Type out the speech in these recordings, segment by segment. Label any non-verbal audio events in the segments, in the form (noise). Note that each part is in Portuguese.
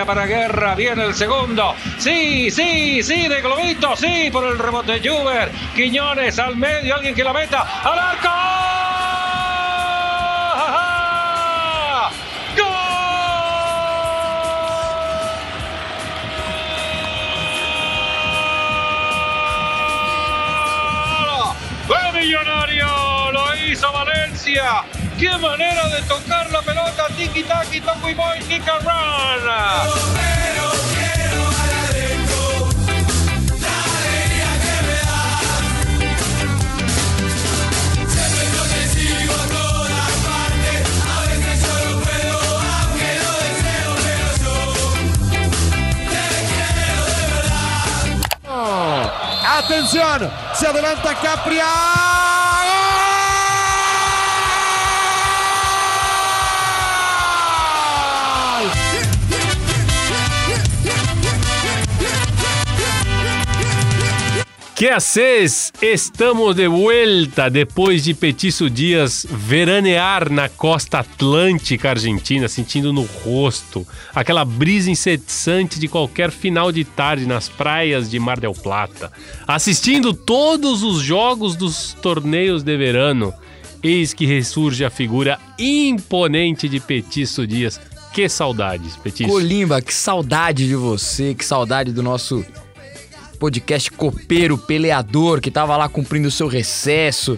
Para Guerra. Viene el segundo. Sí, sí, sí, de Globito. Sí, por el rebote Juber. Quiñones al medio. Alguien que la meta. ¡Al arco! millonario! Lo hizo Valencia. ¡Qué manera de tocar la pelota! Tiki taki, toco y boy, kick. Atención, se adelanta Capria. Que haces? Estamos de volta depois de Petiço Dias veranear na costa atlântica argentina, sentindo no rosto aquela brisa incessante de qualquer final de tarde nas praias de Mar del Plata, assistindo todos os jogos dos torneios de verano. Eis que ressurge a figura imponente de Petiço Dias. Que saudades, Petiço. Colimba, que saudade de você, que saudade do nosso podcast copeiro, peleador, que tava lá cumprindo o seu recesso.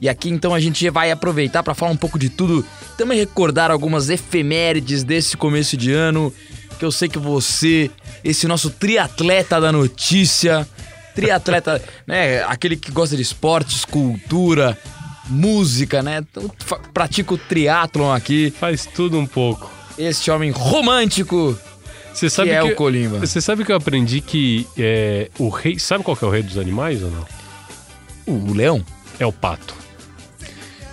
E aqui então a gente vai aproveitar para falar um pouco de tudo, também recordar algumas efemérides desse começo de ano, que eu sei que você, esse nosso triatleta da notícia, triatleta, (laughs) né, aquele que gosta de esportes, cultura, música, né? Então, pratica o triatlon aqui. Faz tudo um pouco. Este homem romântico você sabe que é que, o Colimba. Você sabe que eu aprendi que é, o rei. Sabe qual é o rei dos animais ou não? O leão? É o pato.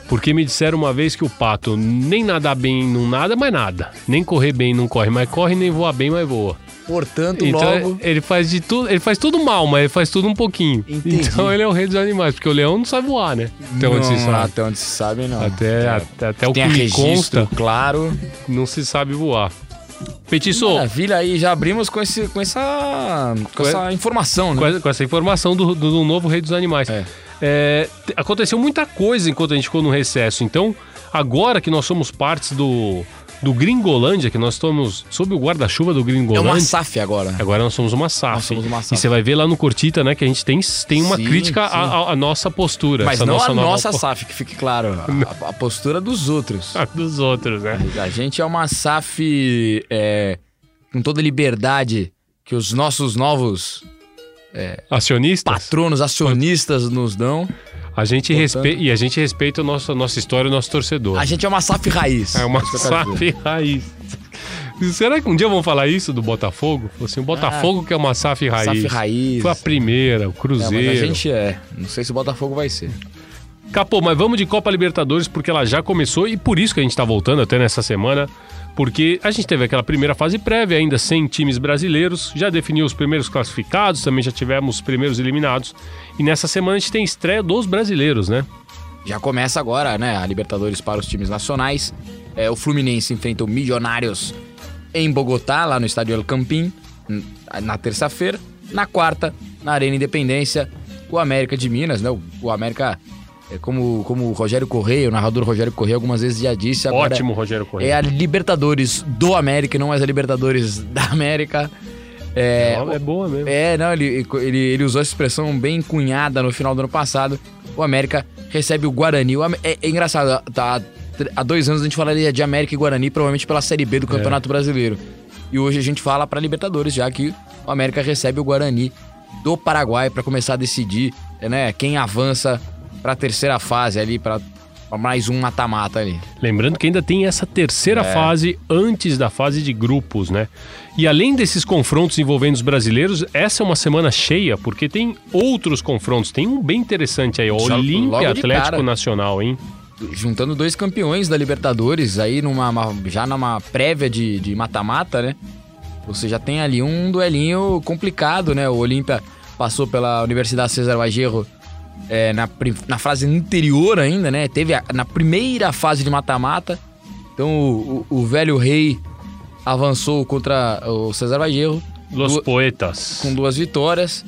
Porque me disseram uma vez que o pato nem nadar bem não nada, mas nada. Nem correr bem não corre, mas corre, nem voar bem, mas voa. Portanto, então, logo... ele faz de tudo, ele faz tudo mal, mas ele faz tudo um pouquinho. Entendi. Então ele é o rei dos animais, porque o leão não sabe voar, né? Até não, onde se sabe. Até onde se sabe, não. Até, é. até, até o que registro, consta, claro, não se sabe voar. Petiço. Maravilha aí, já abrimos com, esse, com, essa, com, com essa informação, né? Com essa, com essa informação do, do, novo Rei dos Animais. É. É, aconteceu muita coisa enquanto a gente ficou no recesso. Então, agora que nós somos partes do, do Gringolândia, que nós estamos sob o guarda-chuva do Gringolândia. É uma SAF agora. Agora nós somos uma SAF. Nós somos uma SAF. E você vai ver lá no Cortita, né, que a gente tem, tem uma sim, crítica à, nossa postura. Mas não nossa a nossa SAF, que fique claro. A, a, postura dos outros. (laughs) A dos outros, né? A gente é uma SAF é, com toda liberdade que os nossos novos é, acionistas, patronos, acionistas nos dão. A gente respeita e a gente respeita a nossa, nossa história e o nosso torcedor. A gente é uma SAF raiz. É uma SAF raiz. Será que um dia vão falar isso do Botafogo? Assim, o Botafogo ah, que é uma SAF raiz. SAF raiz. Foi a primeira, o Cruzeiro. É, a gente é. Não sei se o Botafogo vai ser. Capô, mas vamos de Copa Libertadores porque ela já começou e por isso que a gente tá voltando até nessa semana porque a gente teve aquela primeira fase prévia, ainda sem times brasileiros, já definiu os primeiros classificados, também já tivemos os primeiros eliminados, e nessa semana a gente tem estreia dos brasileiros, né? Já começa agora, né, a Libertadores para os times nacionais. É, o Fluminense enfrenta o Milionários em Bogotá, lá no estádio El Campín, na terça-feira. Na quarta, na Arena Independência, o América de Minas, né? O América é como, como o Rogério Correia, o narrador Rogério Correia, algumas vezes já disse. Agora Ótimo, Rogério Correia. É a Libertadores do América, não mais a Libertadores da América. É, é boa mesmo. É, não, ele, ele, ele usou essa expressão bem cunhada no final do ano passado. O América recebe o Guarani. O, é, é, engraçado, tá, há dois anos a gente falaria de América e Guarani, provavelmente pela Série B do é. Campeonato é. Brasileiro. E hoje a gente fala para Libertadores, já que o América recebe o Guarani do Paraguai para começar a decidir né, quem avança para a terceira fase ali, para mais um mata-mata ali. Lembrando que ainda tem essa terceira é. fase antes da fase de grupos, né? E além desses confrontos envolvendo os brasileiros, essa é uma semana cheia, porque tem outros confrontos. Tem um bem interessante aí, o Olímpia Atlético cara. Nacional, hein? Juntando dois campeões da Libertadores aí numa já numa prévia de mata-mata, né? Você já tem ali um duelinho complicado, né? O Olímpia passou pela Universidade César Vallejo é, na, na fase anterior ainda, né? Teve a, na primeira fase de mata-mata. Então o, o, o, velho rei avançou contra o César Vallejo Los Du- Poetas. com duas vitórias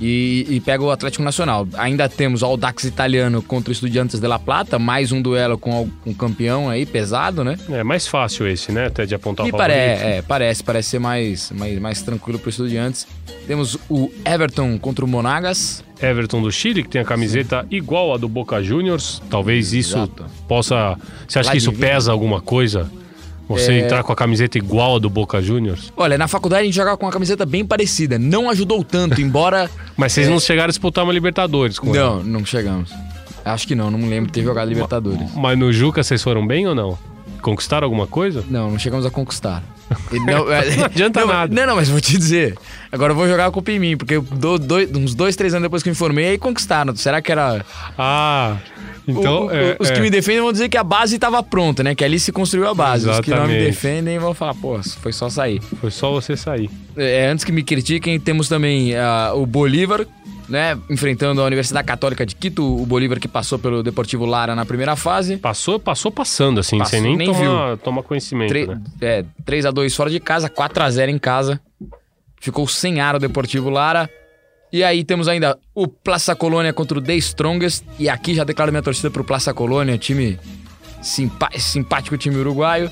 e, e pega o Atlético Nacional. Ainda temos o Audax italiano contra o Estudiantes de La Plata, mais um duelo com o- o campeão aí, pesado, né? É mais fácil esse, né? Até de apontar o favorito. parece, é, parece, parece ser mais, mais, mais tranquilo para Estudiantes. Temos o Everton contra o Monagas. Everton do Chile, que tem a camiseta igual a do Boca Juniors. Talvez isso Exato. possa. Você acha Lá que isso pesa alguma coisa? Você É. entrar com a camiseta igual a do Boca Juniors? Olha, na faculdade a gente jogava com uma camiseta bem parecida. Não ajudou tanto, (laughs) embora. Mas vocês não chegaram a disputar uma Libertadores com ela. não, não chegamos. Acho que não, não me lembro de ter jogado Libertadores. Mas no Juca vocês foram bem ou não? Conquistaram alguma coisa? Não, não chegamos a conquistar. (laughs) Não, é- Não adianta não, nada. Não, não, mas vou te dizer. Agora eu vou jogar a culpa em mim, porque dou dois- uns dois, três anos depois que eu me formei, aí conquistaram. Será que era. Ah, então. O- o- é, os é. que me defendem vão dizer que a base estava pronta, né? Que ali se construiu a base. Os que não me Exatamente. defendem vão falar, pô, foi só sair. Foi só você sair. É, antes que me critiquem, temos também ah, o Bolívar, né? Enfrentando a Universidade Católica de Quito, o Bolívar que passou pelo Deportivo Lara na primeira fase. Passou, passou passando, assim, Passou, sem nem, nem tomar, tomar conhecimento, Tre- né? é, 3x2 fora de casa, 4x0 em casa. Ficou sem ar o Deportivo Lara. E aí temos ainda o Plaça Colônia contra o The Strongest. E aqui já declaro minha torcida pro Plaça Colônia, time simpático time uruguaio.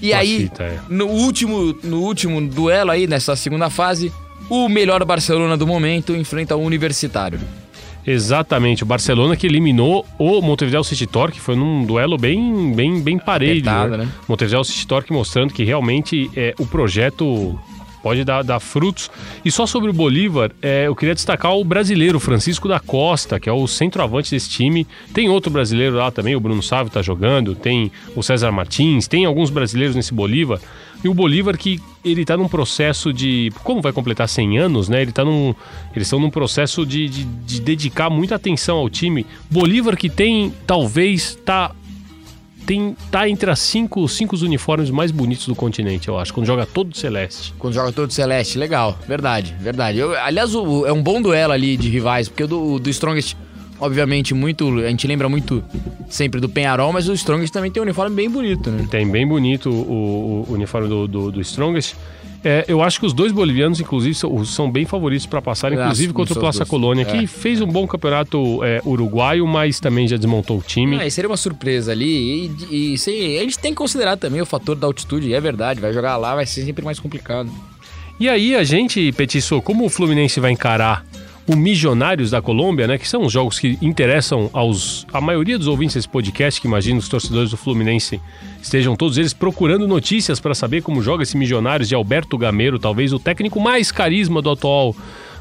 E aí, é. no último, no último duelo aí, nessa segunda fase, o melhor Barcelona do momento enfrenta o Universitário. Exatamente, o Barcelona que eliminou o Montevideo City Torque, foi num duelo bem, bem, bem parelho, Apertado, né? né? Montevideo City Torque mostrando que realmente é, o projeto pode dar, dar frutos. E só sobre o Bolívar, é, eu queria destacar o brasileiro Francisco da Costa, que é o centroavante desse time. Tem outro brasileiro lá também, o Bruno Sávio tá jogando, tem o César Martins, tem alguns brasileiros nesse Bolívar. E o Bolívar que ele tá num processo de. Como vai completar 100 anos, né? Ele tá num. Eles estão num processo de, de, de dedicar muita atenção ao time. Bolívar que tem, talvez, tá. Tem, tá entre as cinco, cinco uniformes mais bonitos do continente, eu acho, quando joga todo celeste. Quando joga todo celeste, legal. Verdade, verdade. Eu- aliás, o- é um bom duelo ali de rivais, porque o do, do Strongest, obviamente, muito. A gente lembra muito sempre do Penharol, mas o Strongest também tem um uniforme bem bonito, né? Tem bem bonito o, o uniforme do, do, do Strongest. É, eu acho que os dois bolivianos, inclusive, são, são bem favoritos para passar, inclusive contra o dois. Colônia, que É. fez um bom campeonato é, uruguaio, mas também já desmontou o time. Ah, seria uma surpresa ali. E, e, sim, a gente tem que considerar também o fator da altitude, e é verdade. Vai jogar lá, vai ser sempre mais complicado. E aí a gente, Petiço, como o Fluminense vai encarar o Milionários da Colômbia, né? Que são os jogos que interessam aos a maioria dos ouvintes desse podcast, que imagino os torcedores do Fluminense estejam todos eles procurando notícias para saber como joga esse Milionários de Alberto Gameiro, talvez o técnico mais carisma do atual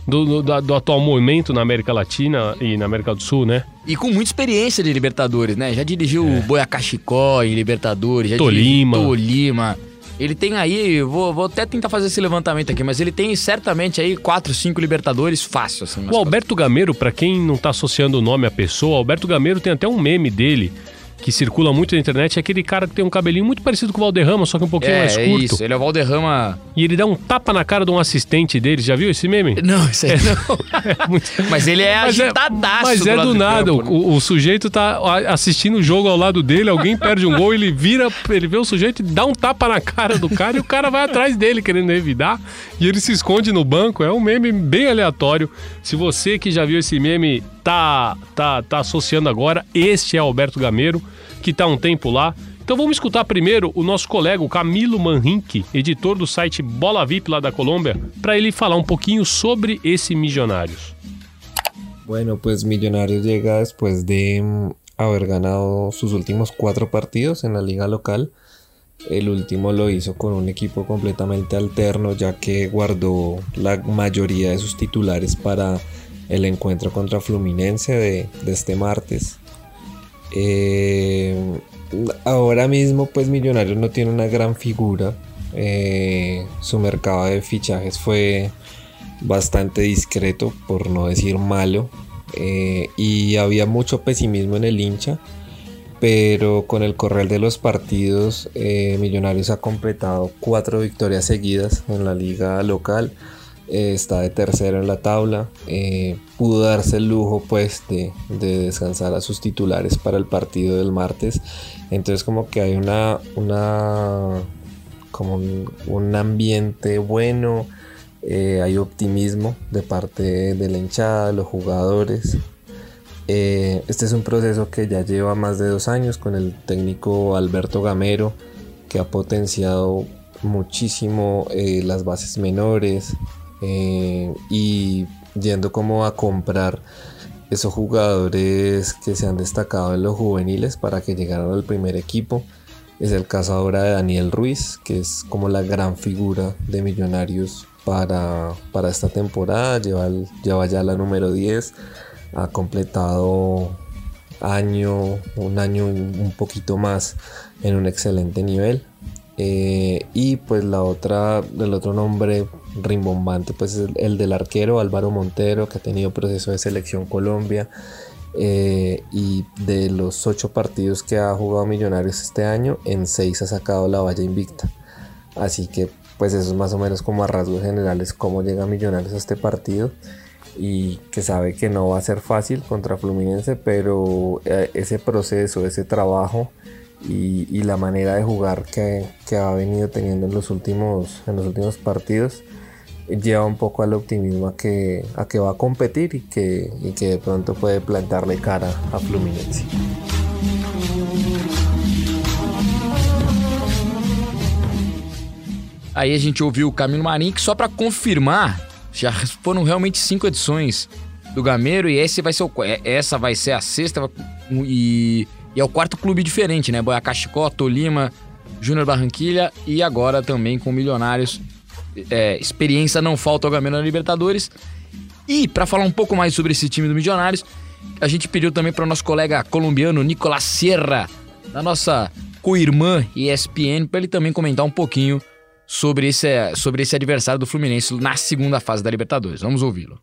do, do- do atual momento na América Latina e na América do Sul, né? E com muita experiência de Libertadores, né? Já dirigiu o Boyacá Chicó em Libertadores, já Tolima. Tolima. Ele tem aí, vou, vou até tentar fazer esse levantamento aqui, mas ele tem certamente aí 4, 5 Libertadores fácil, assim. O Alberto Gameiro, para quem não tá associando o nome à pessoa, o Alberto Gameiro tem até um meme dele que circula muito na internet, é aquele cara que tem um cabelinho muito parecido com o Valderrama, só que um pouquinho É, mais é curto. isso. Ele é o Valderrama. E ele dá um tapa na cara de um assistente dele. Já viu esse meme? Não, isso aí não. (laughs) É muito- Mas ele é Mas é, agitadaço. mas é lado do de nada. campo, né? o, o sujeito tá assistindo o jogo ao lado dele, alguém perde um gol, ele vira, ele vê o sujeito e dá um tapa na cara do cara e o cara vai atrás dele querendo revidar e ele se esconde no banco. É um meme bem aleatório. Se você que já viu esse meme tá, tá, tá associando agora, este é Alberto Gameiro, que tá há um tempo lá. Então vamos escutar primeiro o nosso colega, o Camilo Manrinque, editor do site Bola VIP lá da Colômbia, para ele falar um pouquinho sobre esse Milionários. Bueno, pues Millonarios llega después de mm, haber ganado sus últimos cuatro partidos en la liga local. El último lo hizo con un equipo completamente alterno ya que guardó la mayoría de sus titulares para el encuentro contra Fluminense de, este martes. Eh, ahora mismo pues Millonarios no tiene una gran figura. Eh, su mercado de fichajes fue bastante discreto, por no decir malo, eh, y había mucho pesimismo en el hincha, pero con el correr de los partidos, Millonarios ha completado cuatro victorias seguidas en la liga local, eh, está de tercero en la tabla, eh, pudo darse el lujo pues de, de descansar a sus titulares para el partido del martes, entonces como que hay una, una como un, ambiente bueno, eh, hay optimismo de parte de la hinchada, de los jugadores. Este es un proceso que ya lleva más de dos años con el técnico Alberto Gamero, que ha potenciado muchísimo las bases menores y yendo como a comprar esos jugadores que se han destacado en los juveniles para que llegaran al primer equipo. Es el caso ahora de Daniel Ruiz, que es como la gran figura de Millonarios para, para esta temporada. Lleva, lleva ya la número 10. Ha completado año, un año un poquito más en un excelente nivel. Eh, y pues la otra, el otro nombre rimbombante, pues es el, del arquero Álvaro Montero, que ha tenido proceso de selección Colombia. Eh, y de los ocho partidos que ha jugado Millonarios este año, en seis ha sacado la valla invicta. Así que pues eso es más o menos como a rasgos generales cómo llega Millonarios a este partido y que sabe que no va a ser fácil contra Fluminense, pero eh, ese proceso, ese trabajo y, la manera de jugar que, ha venido teniendo en los últimos, en los últimos partidos lleva un poco al optimismo a que, a que va a competir y que, y que de pronto puede plantarle cara a Fluminense. Aí a gente ouviu o Camilo Marim, que só para confirmar, já foram realmente cinco edições do Gameiro e esse vai ser o, essa vai ser a sexta e, e é o quarto clube diferente, né? Boia Cachicó, Tolima, Júnior Barranquilha e agora também com Milionários. É, experiência não falta ao Gameiro na Libertadores. E para falar um pouco mais sobre esse time do Milionários, a gente pediu também para o nosso colega colombiano Nicolás Sierra, da nossa co-irmã ESPN, para ele também comentar um pouquinho sobre esse, sobre esse adversário do Fluminense na segunda fase da Libertadores. Vamos ouvi-lo.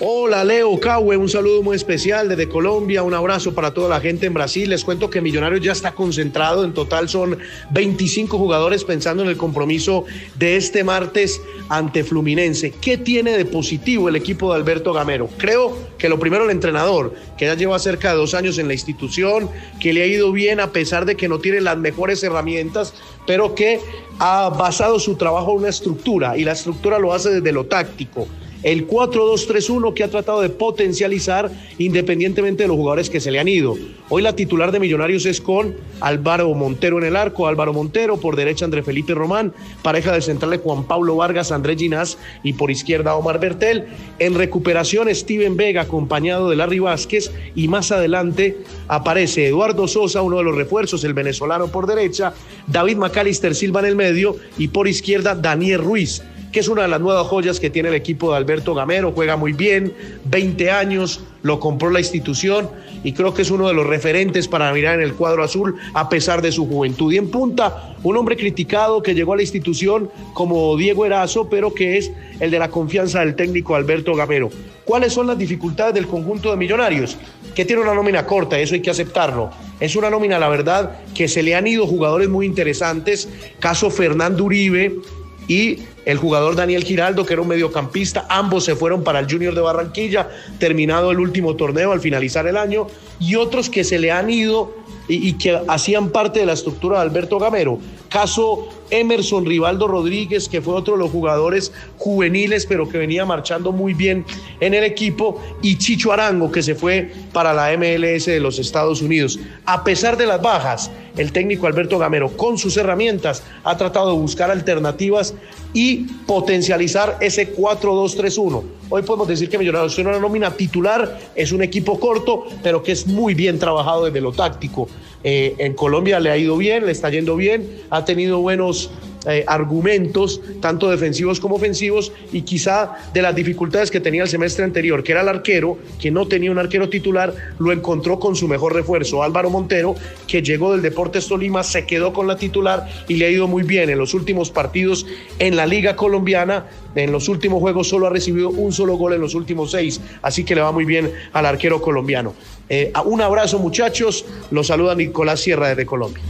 Hola Leo Cahue, un saludo muy especial desde Colombia, un abrazo para toda la gente en Brasil. Les cuento que Millonarios ya está concentrado, en total son 25 jugadores pensando en el compromiso de este martes ante Fluminense. ¿Qué tiene de positivo el equipo de Alberto Gamero? Creo que lo primero el entrenador, que ya lleva cerca de dos años en la institución, que le ha ido bien a pesar de que no tiene las mejores herramientas, pero que ha basado su trabajo en una estructura y la estructura lo hace desde lo táctico el 4-2-3-1 que ha tratado de potencializar independientemente de los jugadores que se le han ido. Hoy la titular de Millonarios es con Álvaro Montero en el arco, Álvaro Montero, por derecha André Felipe Román, pareja de centrales Juan Pablo Vargas, Andrés Ginás y por izquierda Omar Bertel. En recuperación Steven Vega acompañado de Larry Vázquez y más adelante aparece Eduardo Sosa, uno de los refuerzos, el venezolano por derecha, David Macalister Silva en el medio y por izquierda Daniel Ruiz que es una de las nuevas joyas que tiene el equipo de Alberto Gamero, juega muy bien, 20 años, lo compró la institución y creo que es uno de los referentes para mirar en el cuadro azul a pesar de su juventud. Y en punta, un hombre criticado que llegó a la institución como Diego Erazo, pero que es el de la confianza del técnico Alberto Gamero. ¿Cuáles son las dificultades del conjunto de millonarios? Que tiene una nómina corta, eso hay que aceptarlo. Es una nómina, la verdad, que se le han ido jugadores muy interesantes, caso Fernando Uribe, y el jugador Daniel Giraldo, que era un mediocampista. Ambos se fueron para el Junior de Barranquilla, terminado el último torneo al finalizar el año, y otros que se le han ido y, que hacían parte de la estructura de Alberto Gamero. Caso Emerson Rivaldo Rodríguez, que fue otro de los jugadores juveniles, pero que venía marchando muy bien en el equipo, y Chicho Arango, que se fue para la MLS de los Estados Unidos. A pesar de las bajas, el técnico Alberto Gamero, con sus herramientas, ha tratado de buscar alternativas y potencializar ese 4-2-3-1. Hoy podemos decir que Millonarios tiene una nómina titular, es un equipo corto, pero que es muy bien trabajado desde lo táctico. Eh, en Colombia le ha ido bien, le está yendo bien, ha tenido buenos eh, argumentos, tanto defensivos como ofensivos, y quizá de las dificultades que tenía el semestre anterior, que era el arquero, que no tenía un arquero titular, lo encontró con su mejor refuerzo, Álvaro Montero, que llegó del Deportes Tolima, se quedó con la titular y le ha ido muy bien en los últimos partidos en la Liga Colombiana. En los últimos juegos solo ha recibido un solo gol en los últimos seis, así que le va muy bien al arquero colombiano. Eh, un abrazo muchachos, los saluda Nicolás Sierra desde Colombia.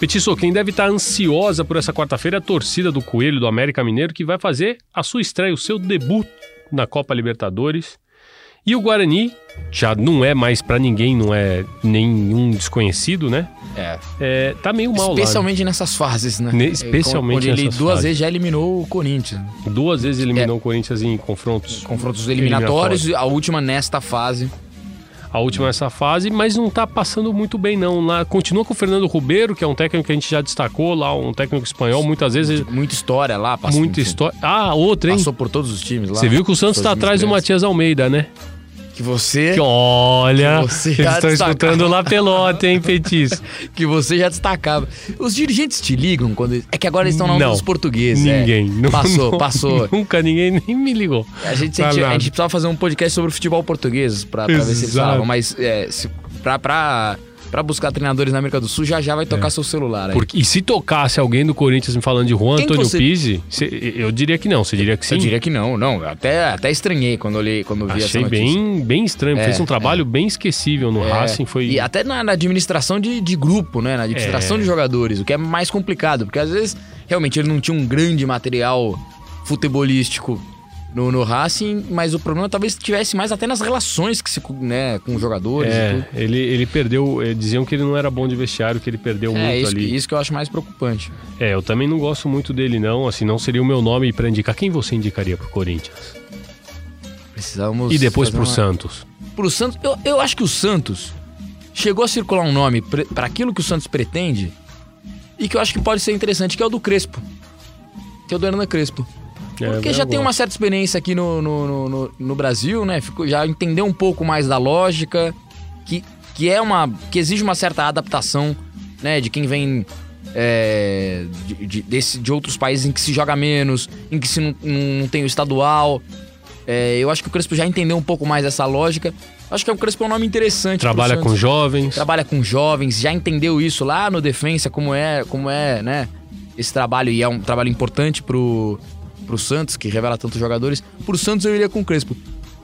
Petiço, quem deve estar ansiosa por essa quarta-feira é a torcida do Coelho do América Mineiro, que vai fazer a sua estreia, o seu debut na Copa Libertadores. E o Guarani já não é mais pra ninguém, não é nenhum desconhecido, né? É. É, tá meio mal Especialmente nessas fases, né? Ne- especialmente Onde ele duas fases. vezes já eliminou o Corinthians. lá. Duas vezes eliminou É. o Corinthians em confrontos. Confrontos eliminatórios, Eliminatórios. a última nesta fase. A última nessa fase, mas não tá passando muito bem, não. Lá, continua com o Fernando Ribeiro, que é um técnico que a gente já destacou lá, um técnico espanhol, muitas vezes. Muita história lá. Passou, Muita história. Ah, outra, hein? Passou por todos os times lá. Você viu que o Santos tá times atrás do. Matias Almeida, né? Que você, Que olha, Que você eles estão escutando lá Pelote, hein, Petis? (laughs) que você já destacava. Os dirigentes te ligam quando. É que agora eles estão na onda dos portugueses. é. Ninguém. (laughs) Não- Passou, não- passou. Nunca ninguém nem me ligou. A gente, sentia- a gente precisava fazer um podcast sobre o futebol português pra, pra ver se eles falavam. Mas é, se, pra, pra, pra buscar treinadores na América do Sul, já já vai tocar seu celular aí. Porque, e se tocasse alguém do Corinthians me falando de Juan Quem que Antônio você- Pizzi, cê- eu diria que não. Você diria que sim? Eu diria que não, não. eu Até, até estranhei quando eu, li, quando vi essa Achei notícia. bem, bem estranho. É, Fez um trabalho bem esquecível no É, Racing. Foi... E até na, na administração de, de grupo, né? Na administração É. de jogadores, o que é mais complicado, porque às vezes realmente ele não tinha um grande material futebolístico no, no Racing, mas o problema talvez tivesse mais até nas relações que se, né, com os jogadores e É, tudo. ele, ele perdeu. eh, Diziam que ele não era bom de vestiário, que ele perdeu É, muito isso, ali. isso que eu acho mais preocupante. É, eu também não gosto muito dele, não. Assim, não seria o meu nome pra indicar. Quem você indicaria pro Corinthians? Precisamos. E depois pro uma- Santos? Pro Santos, eu, eu acho que o Santos chegou a circular um nome para aquilo que o Santos pretende e que eu acho que pode ser interessante, que é o do Crespo. Que é o do Hernan Crespo. É, Porque eu já tem uma certa experiência aqui no, no, no, no- Brasil, né? Ficou, já entendeu um pouco mais da lógica, que, que é uma. que exige uma certa adaptação, né? De quem vem é, de, de, desse- de outros países em que se joga menos, em que se não, não tem o estadual. É, eu acho que o Crespo já entendeu um pouco mais essa lógica. Acho que o Crespo é um nome interessante. Trabalha com jovens. trabalha com jovens, já entendeu isso lá no Defensa, como é, como é, né? Esse trabalho, e é um trabalho importante pro, pro Santos, que revela tantos jogadores. Pro Santos eu iria com o Crespo.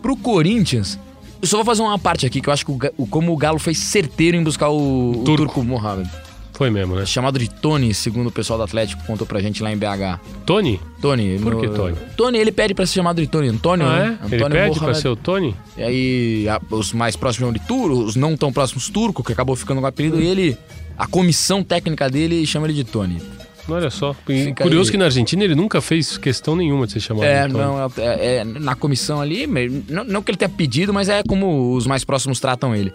Pro Corinthians, eu só vou fazer uma parte aqui, que eu acho que o, como o Galo foi certeiro em buscar o, o Turco. Turco Mohamed. Foi mesmo, né? Chamado de Tony, segundo o pessoal do Atlético contou pra gente lá em BH. Tony? Tony. Por que Tony? Tony, ele pede pra ser chamado de Tony. Antônio, Ah, né? é? Ele Antônio pede pra Mohamed. ser o Tony? E aí, a- os mais próximos de Turco, os não tão próximos Turco, que acabou ficando com o apelido, e ele, a comissão técnica dele chama ele de Tony. Olha só. Fica Curioso aí. que na Argentina ele nunca fez questão nenhuma de ser chamado É, Tony. não, é, é na comissão ali, não, não que ele tenha pedido, mas é como os mais próximos tratam ele.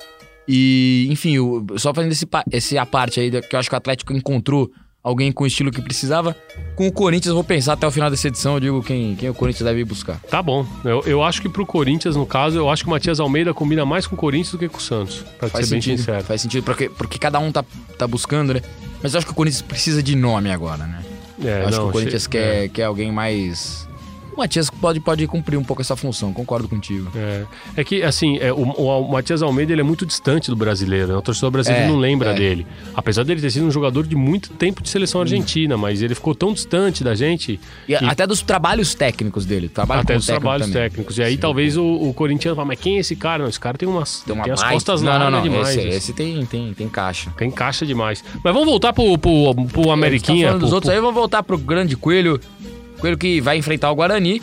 E, enfim, o- só fazendo esse, esse a parte aí, que eu acho que o Atlético encontrou alguém com o estilo que precisava. Com o Corinthians, vou pensar até o final dessa edição, eu digo quem, quem o Corinthians deve ir buscar. Tá bom. Eu, eu acho que pro Corinthians, no caso, eu acho que o Matias Almeida combina mais com o Corinthians do que com o Santos. Pra Faz ser bem sentido, sincero. faz sentido, porque, porque cada um tá, tá buscando, né? Mas eu acho que o Corinthians precisa de nome agora, né? É, Eu acho não, que o Corinthians che- quer, quer alguém mais. O Matias pode, pode cumprir um pouco essa função, concordo contigo. É, é que, assim, é, o, o, Matias Almeida ele é muito distante do brasileiro. Né? O torcedor brasileiro É, não lembra é. dele. Apesar dele ter sido um jogador de muito tempo de seleção argentina, mas ele ficou tão distante da gente. E, até dos trabalhos técnicos dele. Trabalho Até dos trabalhos também. técnicos. E aí talvez o, o corintiano fala, mas quem é esse cara? Não, esse cara tem umas Tem uma tem as costas não, largas não, não. demais. Esse, esse tem, tem, tem caixa. Tem caixa demais. Mas vamos voltar pro, pro, pro Ameriquinha. Tá falando dos pro- outros aí, vamos voltar pro grande Coelho. Coelho que vai enfrentar o Guarani.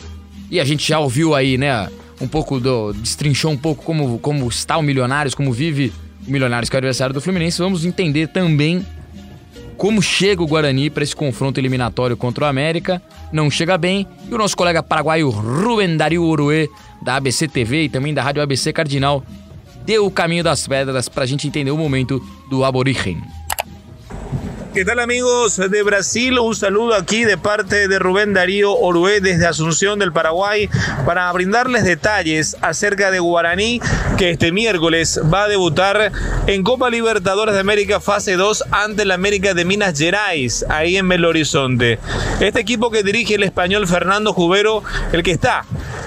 E a gente já ouviu aí, né? Um pouco do. Destrinchou um pouco como, como está o Milionários, como vive o Milionários, que é o adversário do Fluminense. Vamos entender também como chega o Guarani para esse confronto eliminatório contra o América. Não chega bem. E o nosso colega paraguaio Rubem Dario Oruê, da ABC TV e também da Rádio ABC Cardinal, deu o caminho das pedras para a gente entender o momento do aborigen. ¿Qué tal amigos de Brasil? Un saludo aquí de parte de Rubén Darío Orué desde Asunción del Paraguay para brindarles detalles acerca de Guaraní que este miércoles va a debutar en Copa Libertadores de América fase 2 ante la América de Minas Gerais, ahí en Belo Horizonte. Este equipo que dirige el español Fernando Jubero, el que está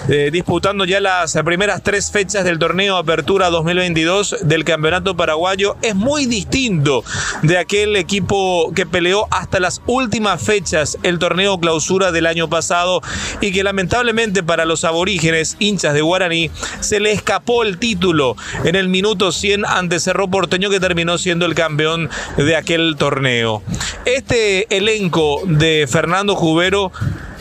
eh, disputando ya las primeras tres fechas del torneo Apertura 2022 del Campeonato Paraguayo, es muy distinto de aquel equipo que peleó hasta las últimas fechas el torneo clausura del año pasado y que lamentablemente para los aborígenes hinchas de Guaraní se le escapó el título en el minuto 100 ante Cerro Porteño que terminó siendo el campeón de aquel torneo. Este elenco de Fernando Jubero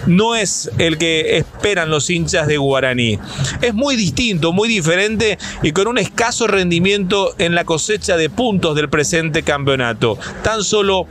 no es el que esperan los hinchas de Guaraní. Es muy distinto, muy diferente y con un escaso rendimiento en la cosecha de puntos del presente campeonato. Tan solo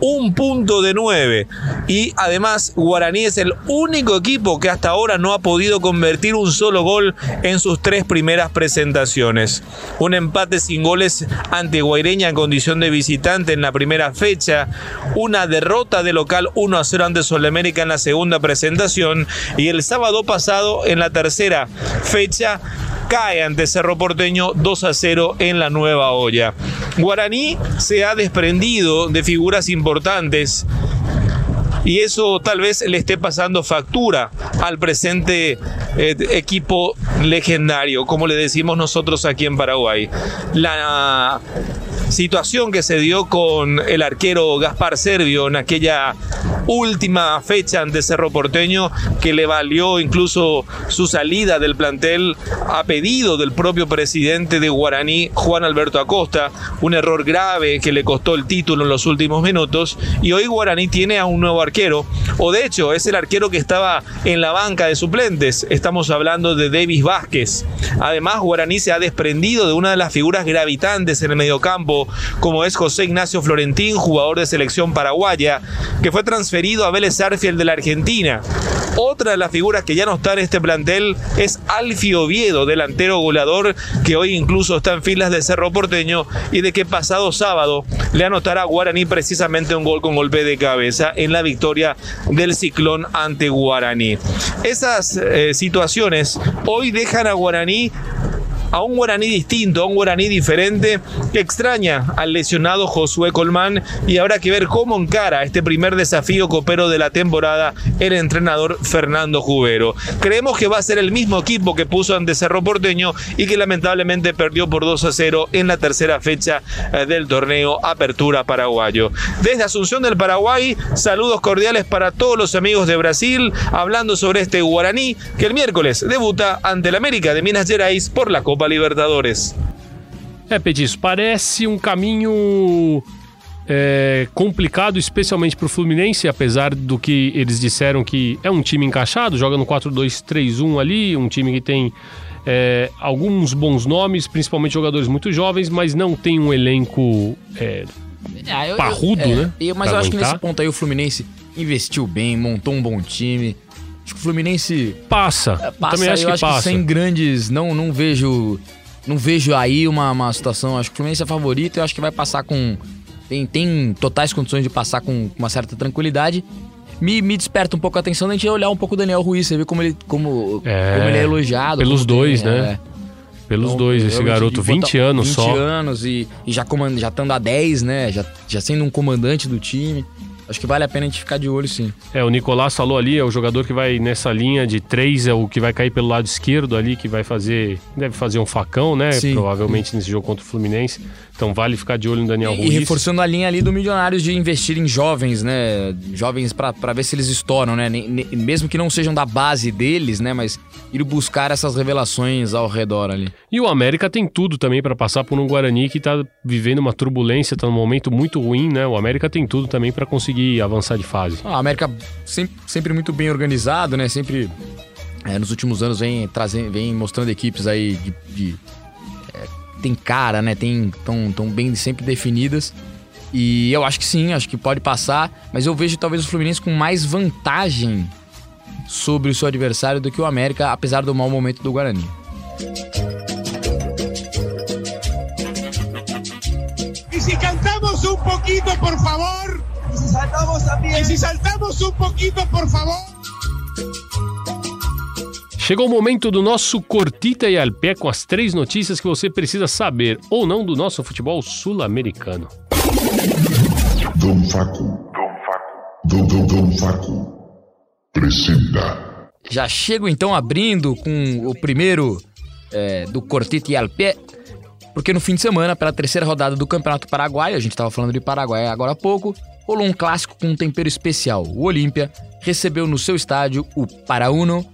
un punto de nueve. Y además Guaraní es el único equipo que hasta ahora no ha podido convertir un solo gol en sus tres primeras presentaciones. Un empate sin goles ante Guaireña en condición de visitante en la primera fecha. Una derrota de local 1 a 0 ante Solamérica en la segunda presentación. Y el sábado pasado en la tercera fecha cae ante Cerro Porteño 2 a 0 en la nueva olla. Guaraní se ha desprendido de figuras importantes y eso tal vez le esté pasando factura al presente eh, equipo legendario, como le decimos nosotros aquí en Paraguay. La situación que se dio con el arquero Gaspar Servio en aquella última fecha ante Cerro Porteño que le valió incluso su salida del plantel a pedido del propio presidente de Guaraní, Juan Alberto Acosta, un error grave que le costó el título en los últimos minutos. Y hoy Guaraní tiene a un nuevo arquero, o de hecho es el arquero que estaba en la banca de suplentes, estamos hablando de Davis Vázquez. Además Guaraní se ha desprendido de una de las figuras gravitantes en el mediocampo como es José Ignacio Florentín, jugador de selección paraguaya, que fue transferido a Vélez Arfield de la Argentina. Otra de las figuras que ya no está en este plantel es Alfie Oviedo, delantero goleador que hoy incluso está en filas de Cerro Porteño y de que pasado sábado le anotará a Guaraní precisamente un gol con golpe de cabeza en la victoria del Ciclón ante Guaraní. Esas eh, situaciones hoy dejan a Guaraní a un guaraní distinto, a un guaraní diferente que extraña al lesionado Josué Colmán y habrá que ver cómo encara este primer desafío copero de la temporada el entrenador Fernando Jubero. Creemos que va a ser el mismo equipo que puso ante Cerro Porteño y que lamentablemente perdió por 2 a 0 en la tercera fecha eh, del torneo Apertura Paraguayo. Desde Asunción del Paraguay, saludos cordiales para todos los amigos de Brasil, hablando sobre este guaraní que el miércoles debuta ante el América de Minas Gerais por la Copa Libertadores. É, Petiço, parece um caminho é, complicado, especialmente para o Fluminense, apesar do que eles disseram que é um time encaixado, joga no 4-2-3-1 ali, um time que tem é, alguns bons nomes, principalmente jogadores muito jovens, mas não tem um elenco é, Ah, eu- eu- parrudo, é, né? eu- mas eu acho que aguentar. nesse ponto aí o Fluminense investiu bem, montou um bom time. Acho que o Fluminense Passa. é, passa, Também acho eu que acho passa. que sem grandes. Não, não vejo. Não vejo aí uma, uma situação. Acho que o Fluminense é favorito e eu acho que vai passar com. Tem, tem totais condições de passar com uma certa tranquilidade. Me, me desperta um pouco a atenção da gente olhar um pouco o Daniel Ruiz. Você vê como ele, como, É, como ele é elogiado. pelos dois, tem, né? é. Pelos Então, dois, esse garoto, e botar 20 anos 20 só. anos e, e já, comand, já estando a 10, né? Já, já sendo um comandante do time. Acho que vale a pena a gente ficar de olho, sim. É, o Nicolás falou ali, é o jogador que vai nessa linha de três, é o que vai cair pelo lado esquerdo ali, que vai fazer. Deve fazer um facão, né? Sim. Provavelmente nesse jogo contra o Fluminense. Então vale ficar de olho no Daniel Ruiz. e reforçando a linha ali do Milionários de investir em jovens, né? Jovens pra ver se eles estouram, né? Mesmo que não sejam da base deles, né? Mas ir buscar essas revelações ao redor ali. E o América tem tudo também para passar por um Guarani que tá vivendo uma turbulência, tá num momento muito ruim, né? O América tem tudo também para conseguir avançar de fase. A América sempre, sempre muito bem organizado, né? Sempre é, nos últimos anos vem trazendo, vem mostrando equipes aí de, de, tem cara, né? Tem tão, tão bem sempre definidas. E eu acho que sim, acho que pode passar, mas eu vejo talvez o Fluminense com mais vantagem sobre o seu adversário do que o América, apesar do mau momento do Guarani. Y si cantamos un poquito, por favor. Y si saltamos. Y si saltamos un poquito, por favor. Chegou o momento do nosso Cortita e al pé com as três notícias que você precisa saber ou não do nosso futebol sul-americano. Facu. Don, Don, Don Facu. Presenta. Já chego então abrindo com o primeiro é, do Cortite e al pé, porque no fim de semana, pela terceira rodada do Campeonato Paraguai, a gente estava falando de Paraguai agora há pouco, rolou um clássico com um tempero especial. O Olímpia recebeu no seu estádio o Parauno,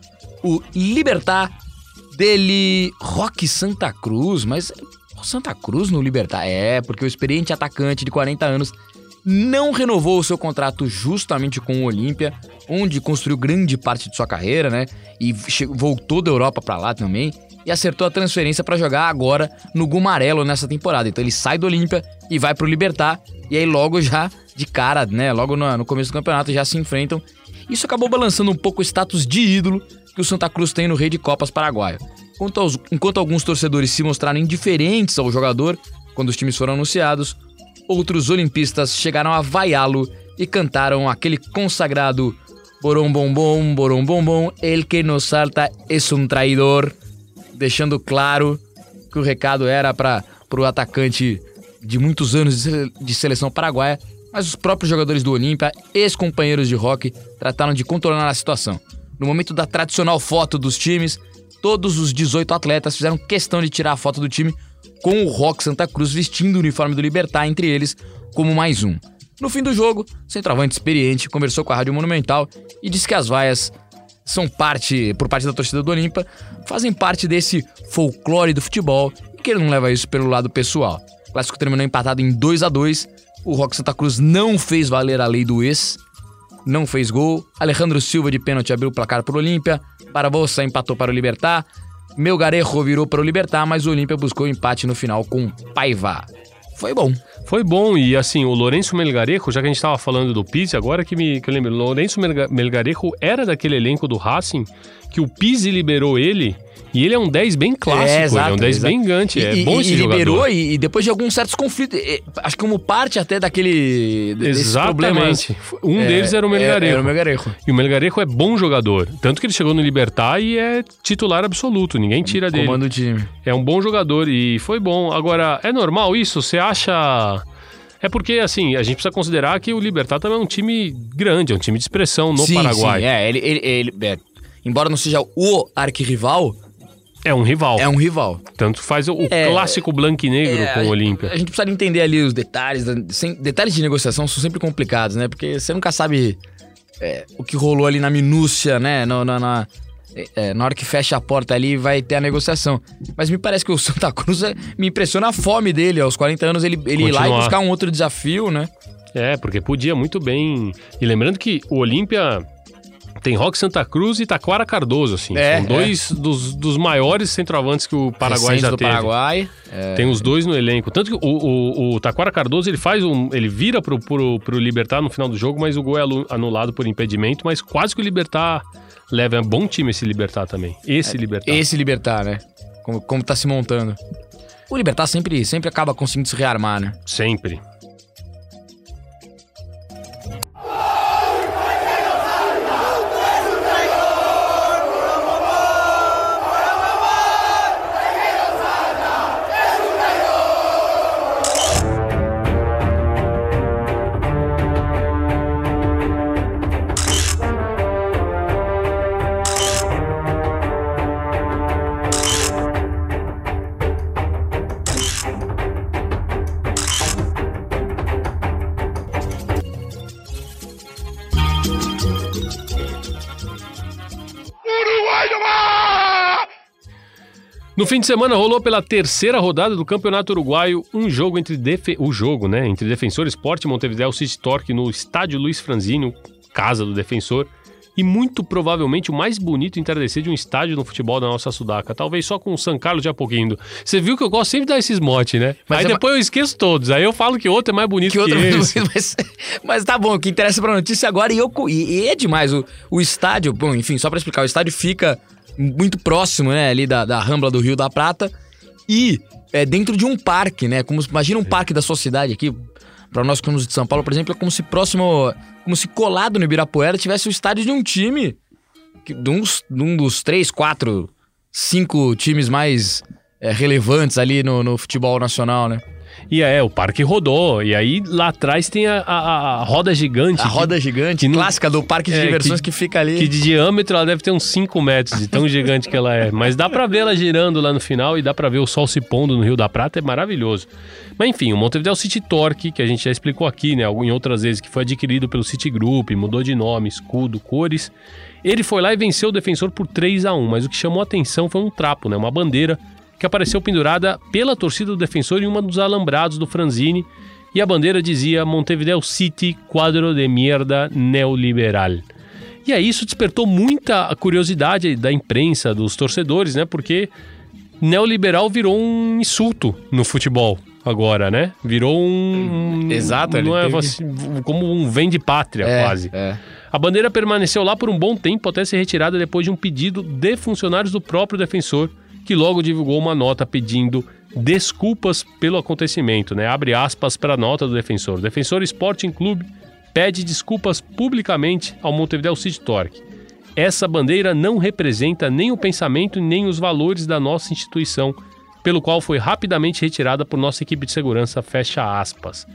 o Libertar dele Roque Santa Cruz, mas Santa Cruz no Libertar? É, porque o experiente atacante de 40 anos não renovou o seu contrato justamente com o Olímpia, onde construiu grande parte de sua carreira, né? E voltou da Europa pra lá também e acertou a transferência pra jogar agora no Gumarelo nessa temporada. Então ele sai do Olímpia e vai pro Libertar e aí logo já de cara, né? Logo no, no começo do campeonato já se enfrentam. Isso acabou balançando um pouco o status de ídolo que o Santa Cruz tem no Rei de Copas Paraguaio. Enquanto, aos- enquanto alguns torcedores se mostraram indiferentes ao jogador quando os times foram anunciados, outros olimpistas chegaram a vaiá-lo e cantaram aquele consagrado Borom bom bom, borom bom bom, el que nos salta es um traidor, deixando claro que o recado era para o atacante de muitos anos de seleção paraguaia, mas os próprios jogadores do Olímpia, ex-companheiros de rock, trataram de contornar a situação. No momento da tradicional foto dos times, todos os 18 atletas fizeram questão de tirar a foto do time com o Rock Santa Cruz vestindo o uniforme do Libertar entre eles como mais um. No fim do jogo, o centroavante experiente conversou com a Rádio Monumental e disse que as vaias são parte, por parte da torcida do Olímpia, fazem parte desse folclore do futebol e que ele não leva isso pelo lado pessoal. O clássico terminou empatado em 2 a 2 O Rock Santa Cruz não fez valer a lei do ex, não fez gol. Alejandro Silva de pênalti abriu o placar para o Olímpia. Barbosa empatou para o Libertar. Melgarejo virou para o Libertar, mas o Olímpia buscou empate no final com Paiva. Foi bom. Foi bom, e assim, o Lourenço Melgarejo, já que a gente tava falando do Pizzi, agora que, me, que eu lembro, o Lourenço Melga- Melgarejo era daquele elenco do Racing que o Pizzi liberou ele, e ele é um 10 bem clássico, ele é um exato, 10 exato. bem gigante, é E- bom e, esse e jogador. liberou e, e depois de alguns certos conflitos, e- acho que como parte até daquele. Exatamente. Um É, deles era o é- Melgarejo. era o Melgarejo. E o Melgarejo é bom jogador. Tanto que ele chegou no Libertar e é titular absoluto. Ninguém tira dele. Comando o time. É um bom jogador e foi bom. Agora, é normal isso? Você acha. É porque, assim, a gente precisa considerar que o Libertar também é um time grande, é um time de expressão no sim, Paraguai. Sim, é, ele, ele, ele- é, embora não seja o arquirrival, É um rival. é um rival. Tanto faz o, É, clássico branco e negro É, com o Olímpia. A gente precisa entender ali os detalhes. sem- detalhes de negociação são sempre complicados, né? Porque você nunca sabe é, o que rolou ali na minúcia, né? No- na, na, é, na hora que fecha a porta ali vai ter a negociação. Mas me parece que o (laughs) Santa Cruz é- me impressiona a fome dele. Aos 40 anos ele, ele ir lá e buscar um outro desafio, né? É, porque podia muito bem. E lembrando que o Olímpia tem Rock Santa Cruz e Taquara Cardoso, assim. É, São dois dos, dos maiores centroavantes que o Paraguai Recentes já do teve. Paraguai. É, Tem os dois no elenco. Tanto que o, o, o Taquara Cardoso, ele faz um. Ele vira pro, pro, pro Libertar no final do jogo, mas o gol é anulado por impedimento. Mas quase que o Libertar leva. É bom time esse Libertar também. Esse Libertar. Esse Libertar, né? Como, como tá se montando. O Libertar sempre, sempre acaba conseguindo se rearmar, né? Sempre. No fim de semana rolou pela terceira rodada do Campeonato Uruguaio um jogo entre defe... o jogo, né, entre Defensor Esporte Montevideo City Torque no estádio Luiz Franzino, casa do Defensor, e muito provavelmente o mais bonito entardecer de um estádio no futebol da nossa Sudaca, talvez só com o San Carlos de Apoquindo. Você viu que eu gosto sempre de dar esses motes, né? Mas aí é depois eu esqueço todos, aí eu falo que outro é mais bonito que, que outro esse. (laughs) mas, mas tá bom, o que interessa pra notícia agora e, eu, co- e, e é demais. O, o estádio, bom, enfim, só pra explicar, o estádio fica muito próximo, né, ali da, da Rambla do Rio da Prata e é dentro de um parque, né? Como, imagina um parque da sua cidade aqui. Pra nós que somos de São Paulo, por exemplo, é como se próximo, como se colado no Ibirapuera tivesse o estádio de um time, que- de, uns, de um dos três, quatro, cinco times mais é, relevantes ali no, no futebol nacional, né? E é, o parque rodou, e aí lá atrás tem a, a- a roda gigante. A que- roda gigante, que clássica do parque de É, diversões que- que, fica ali. Que de diâmetro ela deve ter uns 5 metros, de tão gigante que ela é. Mas dá pra ver ela girando lá no final e dá pra ver o sol se pondo no Rio da Prata, é maravilhoso. Mas enfim, o Montevideo City Torque, que a gente já explicou aqui, né, em outras vezes, que foi adquirido pelo City Group, mudou de nome, escudo, cores. Ele foi lá e venceu o defensor por 3 a 1 mas o que chamou a atenção foi um trapo, né, uma bandeira que apareceu pendurada pela torcida do defensor em uma dos alambrados do Franzini. e a bandeira dizia Montevideo City, quadro de mierda neoliberal. E aí isso despertou muita curiosidade da imprensa, dos torcedores, né? Porque neoliberal virou um insulto no futebol agora, né? Virou um. Exato, ele não é teve- assim, como um vem de pátria, É, quase. é. A bandeira permaneceu lá por um bom tempo até ser retirada depois de um pedido de funcionários do próprio defensor, que logo divulgou uma nota pedindo desculpas pelo acontecimento, né? Abre aspas para a nota do defensor. Defensor Sporting Clube pede desculpas publicamente ao Montevideo City Torque. Essa bandeira não representa nem o pensamento nem os valores da nossa instituição, pelo qual foi rapidamente retirada por nossa equipe de segurança, fecha aspas.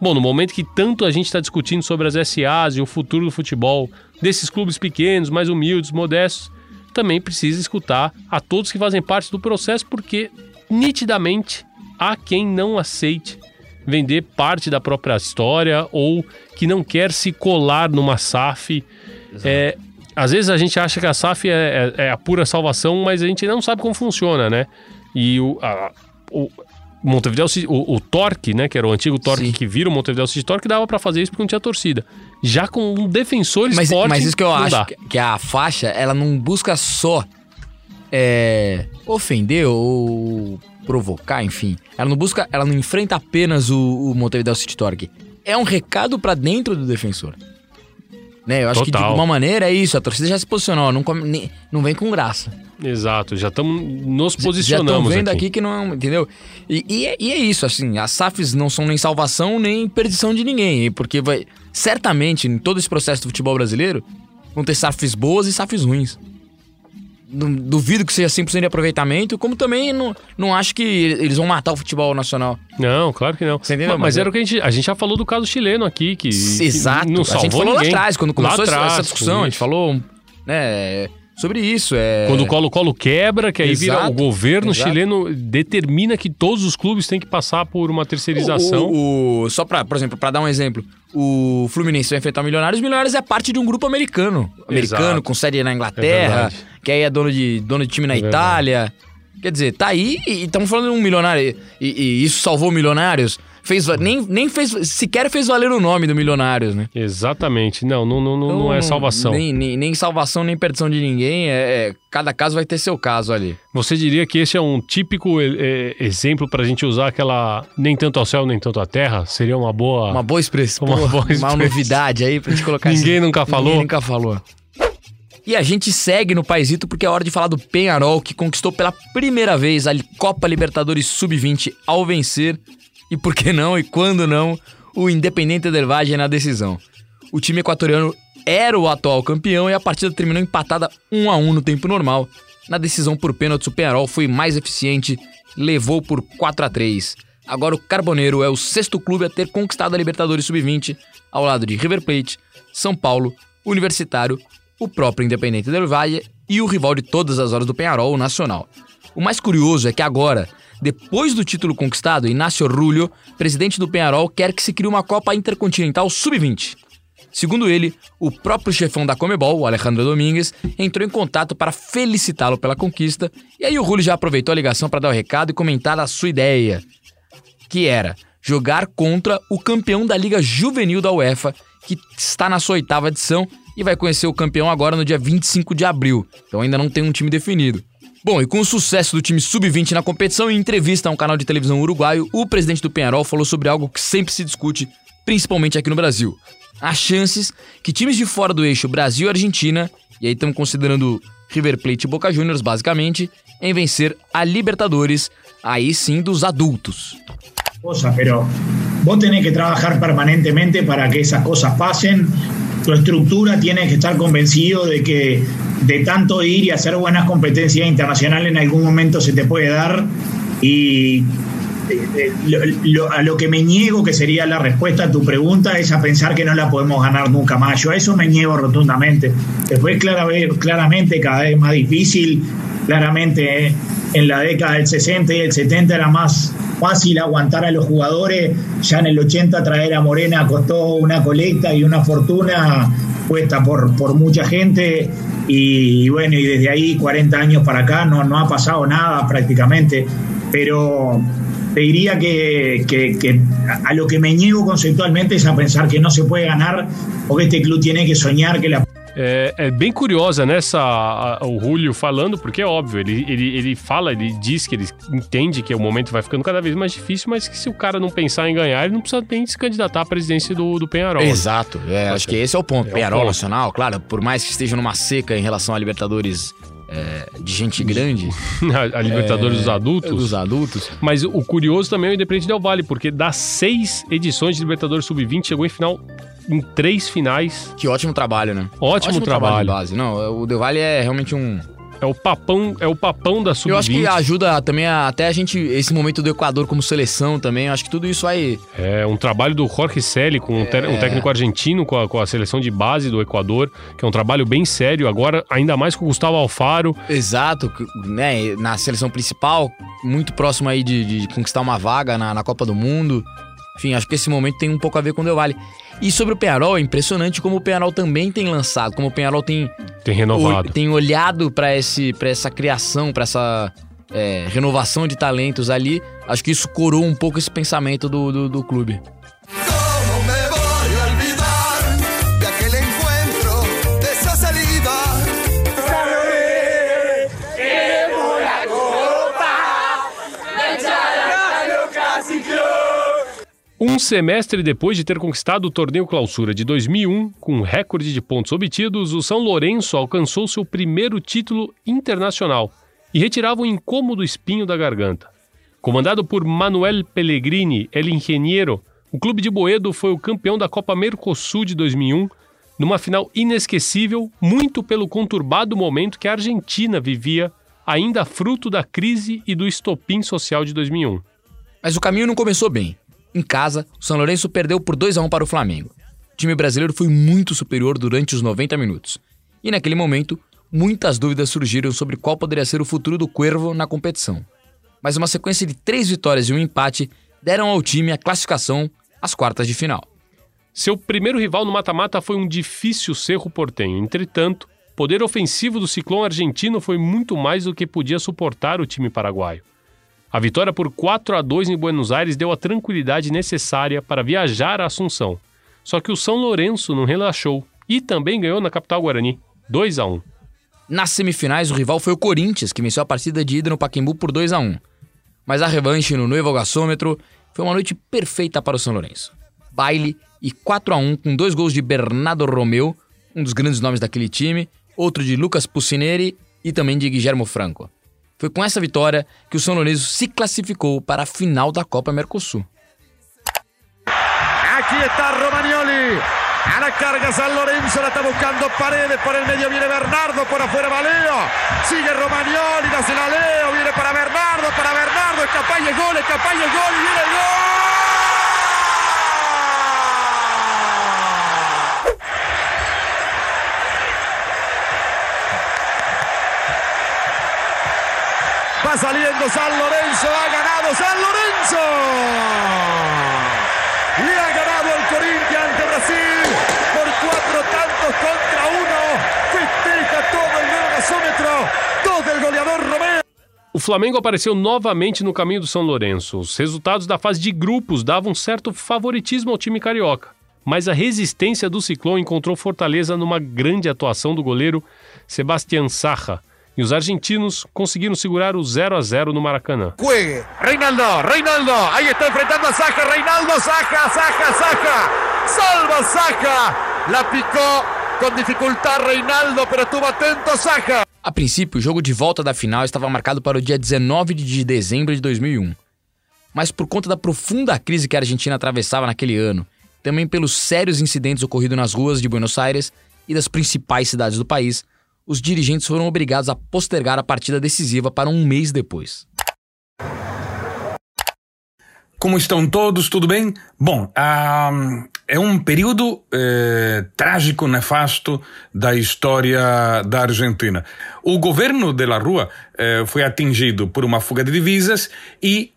Bom, no momento que tanto a gente está discutindo sobre as SAs e o futuro do futebol, desses clubes pequenos, mais humildes, modestos, também precisa escutar a todos que fazem parte do processo, porque nitidamente há quem não aceite vender parte da própria história ou que não quer se colar numa SAF. É, às vezes a gente acha que a SAF é, é- é a pura salvação, mas a gente não sabe como funciona, né? E o, a- o Montevideo City- o, o Torque, né, que era o antigo Torque Sim. que vira o Montevideo City Torque, dava pra fazer isso porque não tinha torcida. Já com um defensor Mas, Sporting, mas isso que eu acho, dá. que- a faixa, ela não busca só é, ofender ou provocar, enfim. Ela não busca, ela não enfrenta apenas o, o Montevideo City Torque. É um recado pra dentro do defensor. Né? Eu acho que de Total. alguma maneira é isso. A torcida já se posicionou, não, come- nem- não vem com graça. Exato, já estamos nos Já estão posicionamos vendo aqui. aqui que não, entendeu? E, e é, e é isso, assim, as SAFs não são nem salvação nem perdição de ninguém, porque vai certamente em todo esse processo do futebol brasileiro vão ter SAFs boas e SAFs ruins. Não- duvido que seja 100% de aproveitamento, como também não, não acho que eles vão matar o futebol nacional. Não, claro que não. Você entendeu? Mas, Mas era é- o que a gente, a gente já falou do caso chileno aqui, que, que Exato. não a salvou gente falou ninguém. lá atrás, quando começou atrás, essa discussão, a gente falou né, sobre isso. É... Quando o Colo-Colo quebra, que aí vira Exato, o governo exato. chileno determina que todos os clubes têm que passar por uma terceirização. O, o- só pra, por exemplo, pra dar um exemplo, o Fluminense vai enfrentar o Milionários. O Milionários é parte de um grupo americano. Americano, Exato. com sede na É Inglaterra, verdade. que aí é dono de, dono de time na É Itália. Quer dizer, tá aí e estamos falando de um milionário. E, e isso salvou Milionários. Fez, nem, nem fez, sequer fez valer o nome do Milionários, né? Exatamente. Não, não, não, não, não é salvação. Nem, nem, nem salvação, nem perdição de ninguém. É, é- cada caso vai ter seu caso ali. Você diria que esse é um típico eh, exemplo pra gente usar aquela nem tanto ao céu, nem tanto à terra? Seria uma boa. Uma boa expressão. Uma Uma, boa uma expressão. novidade aí pra gente colocar (laughs) Ninguém esse- nunca falou? Ninguém nunca falou. E a gente segue no paizito porque é hora de falar do Penharol, que conquistou pela primeira vez a Copa Libertadores Sub-20 ao vencer, e por que não, e quando não, o Independente Del Valle na decisão. O time equatoriano era o atual campeão e a partida terminou empatada 1 a 1 no tempo normal. Na decisão por pênaltis, o Penharol foi mais eficiente, levou por 4 a 3. Agora o Carboneiro é o sexto clube a ter conquistado a Libertadores Sub-20, ao lado de River Plate, São Paulo, Universitário, o próprio Independente Del Valle e o rival de todas as horas do Penharol, o Nacional. O mais curioso é que agora, depois do título conquistado, Inácio Rulho, presidente do Penharol, quer que se crie uma Copa Intercontinental Sub-20. Segundo ele, o próprio chefão da Comebol, Alejandro Domingues, entrou em contato para felicitá-lo pela conquista, e aí o Rulli já aproveitou a ligação para dar o recado e comentar a sua ideia, que era jogar contra o campeão da Liga Juvenil da UEFA, que está na sua oitava edição e vai conhecer o campeão agora no dia 25 de abril. Então ainda não tem um time definido. Bom, e com o sucesso do time sub-20 na competição, em entrevista a um canal de televisão uruguaio, o presidente do Penharol falou sobre algo que sempre se discute, principalmente aqui no Brasil. As chances que times de fora do eixo Brasil e Argentina, e aí estamos considerando River Plate e Boca Juniors basicamente, em vencer a Libertadores, aí sim dos adultos. Cosas, pero vos tenés que trabajar permanentemente para que esas cosas pasen. Tu estructura tiene que estar convencido de que de tanto ir y hacer buenas competencias internacionales en algún momento se te puede dar y eh, eh, lo- a lo que me niego que sería la respuesta a tu pregunta es a pensar que no la podemos ganar nunca más. Yo a eso me niego rotundamente. Después clara- claramente cada vez más difícil, claramente eh, en la década del 60 y el 70 era más fácil aguantar a los jugadores, ya en el 80 traer a Morena costó una colecta y una fortuna puesta por, por mucha gente. Y, bueno, y desde ahí 40 años para acá no, no ha pasado nada prácticamente, pero te diría que, que, que, a lo que me niego conceptualmente es a pensar que no se puede ganar o que este club tiene que soñar que la É, é, bem curiosa nessa a, o Julio falando, porque é óbvio, ele, ele, ele fala, ele diz que ele entende que o momento vai ficando cada vez mais difícil, mas que se o cara não pensar em ganhar, ele não precisa nem se candidatar à presidência do, do Penharol. Exato, é, acho que esse é o ponto. É o Penharol ponto. Nacional, claro, por mais que esteja numa seca em relação à Libertadores é, de gente grande. (laughs) a, a Libertadores É, dos adultos. Dos adultos. Mas o curioso também é o Independente Del Vale, porque das seis edições de Libertadores Sub-20, chegou em final em três finais. Que ótimo trabalho, né? Ótimo, trabalho. de base. Não, o Del Valle é realmente um. É o papão, é o papão da Sub-20. Eu acho que ajuda também a- até a gente, esse momento do Equador como seleção também, eu acho que tudo isso vai. É um trabalho do Jorge Celi, com um, te- um É. técnico argentino, com a, com a seleção de base do Equador, que é um trabalho bem sério. Agora, ainda mais com o Gustavo Alfaro. Exato, né? Na seleção principal, muito próximo aí de, de conquistar uma vaga na, na Copa do Mundo. Enfim, acho que esse momento tem um pouco a ver com o Del Valle. E sobre o Penharol, é impressionante como o Penharol também tem lançado, como o Penharol tem Tem renovado. ol- tem olhado para esse para essa criação, para essa é, renovação de talentos ali. Acho que isso corou um pouco esse pensamento do, do, do clube. Um semestre depois de ter conquistado o torneio clausura de 2001, com um recorde de pontos obtidos, o São Lourenço alcançou seu primeiro título internacional e retirava um incômodo espinho da garganta. Comandado por Manuel Pellegrini, El Ingeniero, o clube de Boedo foi o campeão da Copa Mercosul de 2001, numa final inesquecível, muito pelo conturbado momento que a Argentina vivia, ainda fruto da crise e do estopim social de 2001. Mas o caminho não começou bem. Em casa, o São Lourenço perdeu por 2 a 1 para o Flamengo. O time brasileiro foi muito superior durante os 90 minutos. E naquele momento, muitas dúvidas surgiram sobre qual poderia ser o futuro do Cuervo na competição. Mas uma sequência de três vitórias e um empate deram ao time a classificação às quartas de final. Seu primeiro rival no mata-mata foi um difícil Cerro Portenho. Entretanto, o poder ofensivo do ciclone argentino foi muito mais do que podia suportar o time paraguaio. A vitória por 4 a 2 em Buenos Aires deu a tranquilidade necessária para viajar a Assunção. Só que o São Lourenço não relaxou e também ganhou na capital Guarani, 2 a 1. Nas semifinais, o rival foi o Corinthians, que venceu a partida de ida no Pacaembu por 2 a 1 Mas a revanche no Novo Gasômetro foi uma noite perfeita para o São Lourenço. Baile e 4 a 1 com dois gols de Bernardo Romeu, um dos grandes nomes daquele time, outro de Lucas Pucineri e também de Guillermo Franco. Foi com essa vitória que o São Lourenço se classificou para a final da Copa Mercosul. Aquí está Romagnoli. A la carga San Lorenzo, la está buscando Paredes. Por el medio viene Bernardo, por afuera va Leo. Sigue Romagnoli, hace la Leo. Viene para Bernardo, para Bernardo. Escapá y el gol, escapá y el gol. Y viene el gol. Va saliendo San Lorenzo, ha ganado San Lorenzo. Le ha ganado el Corinthians ante Brasil por cuatro tantos contra uno. Festeja todo el nuevo gasómetro. Dos del goleador Romero. O Flamengo apareceu novamente no caminho do São Lourenço. Os resultados da fase de grupos davam certo favoritismo ao time carioca. Mas a resistência do Ciclone encontrou fortaleza numa grande atuação do goleiro Sebastián Saja. E os argentinos conseguiram segurar o 0 a 0 no Maracanã. Juegue. Reinaldo, Reinaldo. Ahí está enfrentando a Saja. Reinaldo, Saja, Saja, Saja. Salva Saja. La picó con dificultad Reinaldo, pero estuvo atento Saja. A princípio, o jogo de volta da final estava marcado para o dia 19 de dezembro de 2001. Mas por conta da profunda crise que a Argentina atravessava naquele ano, também pelos sérios incidentes ocorridos nas ruas de Buenos Aires e das principais cidades do país, os dirigentes foram obrigados a postergar a partida decisiva para um mês depois. Como estão todos? Tudo bem? Bom, ah, é um período eh, trágico, nefasto da história da Argentina. O governo de la Rua eh, foi atingido por uma fuga de divisas e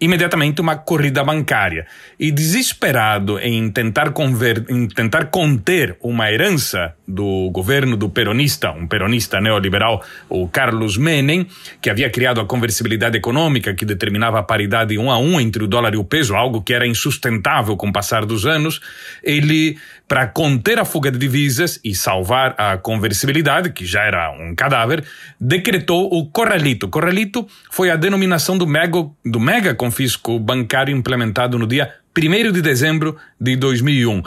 imediatamente uma corrida bancária. E desesperado em tentar, conver em tentar conter uma herança do governo do peronista, um peronista neoliberal, o Carlos Menem, que havia criado a conversibilidade econômica que determinava a paridade um a um entre o dólar e o peso, algo que era insustentável com o passar dos anos, ele, para conter a fuga de divisas e salvar a conversibilidade, que já era um cadáver, decretou o Corralito. Corralito foi a denominação do mega, do mega confisco bancário implementado no dia 1 de dezembro de 2001.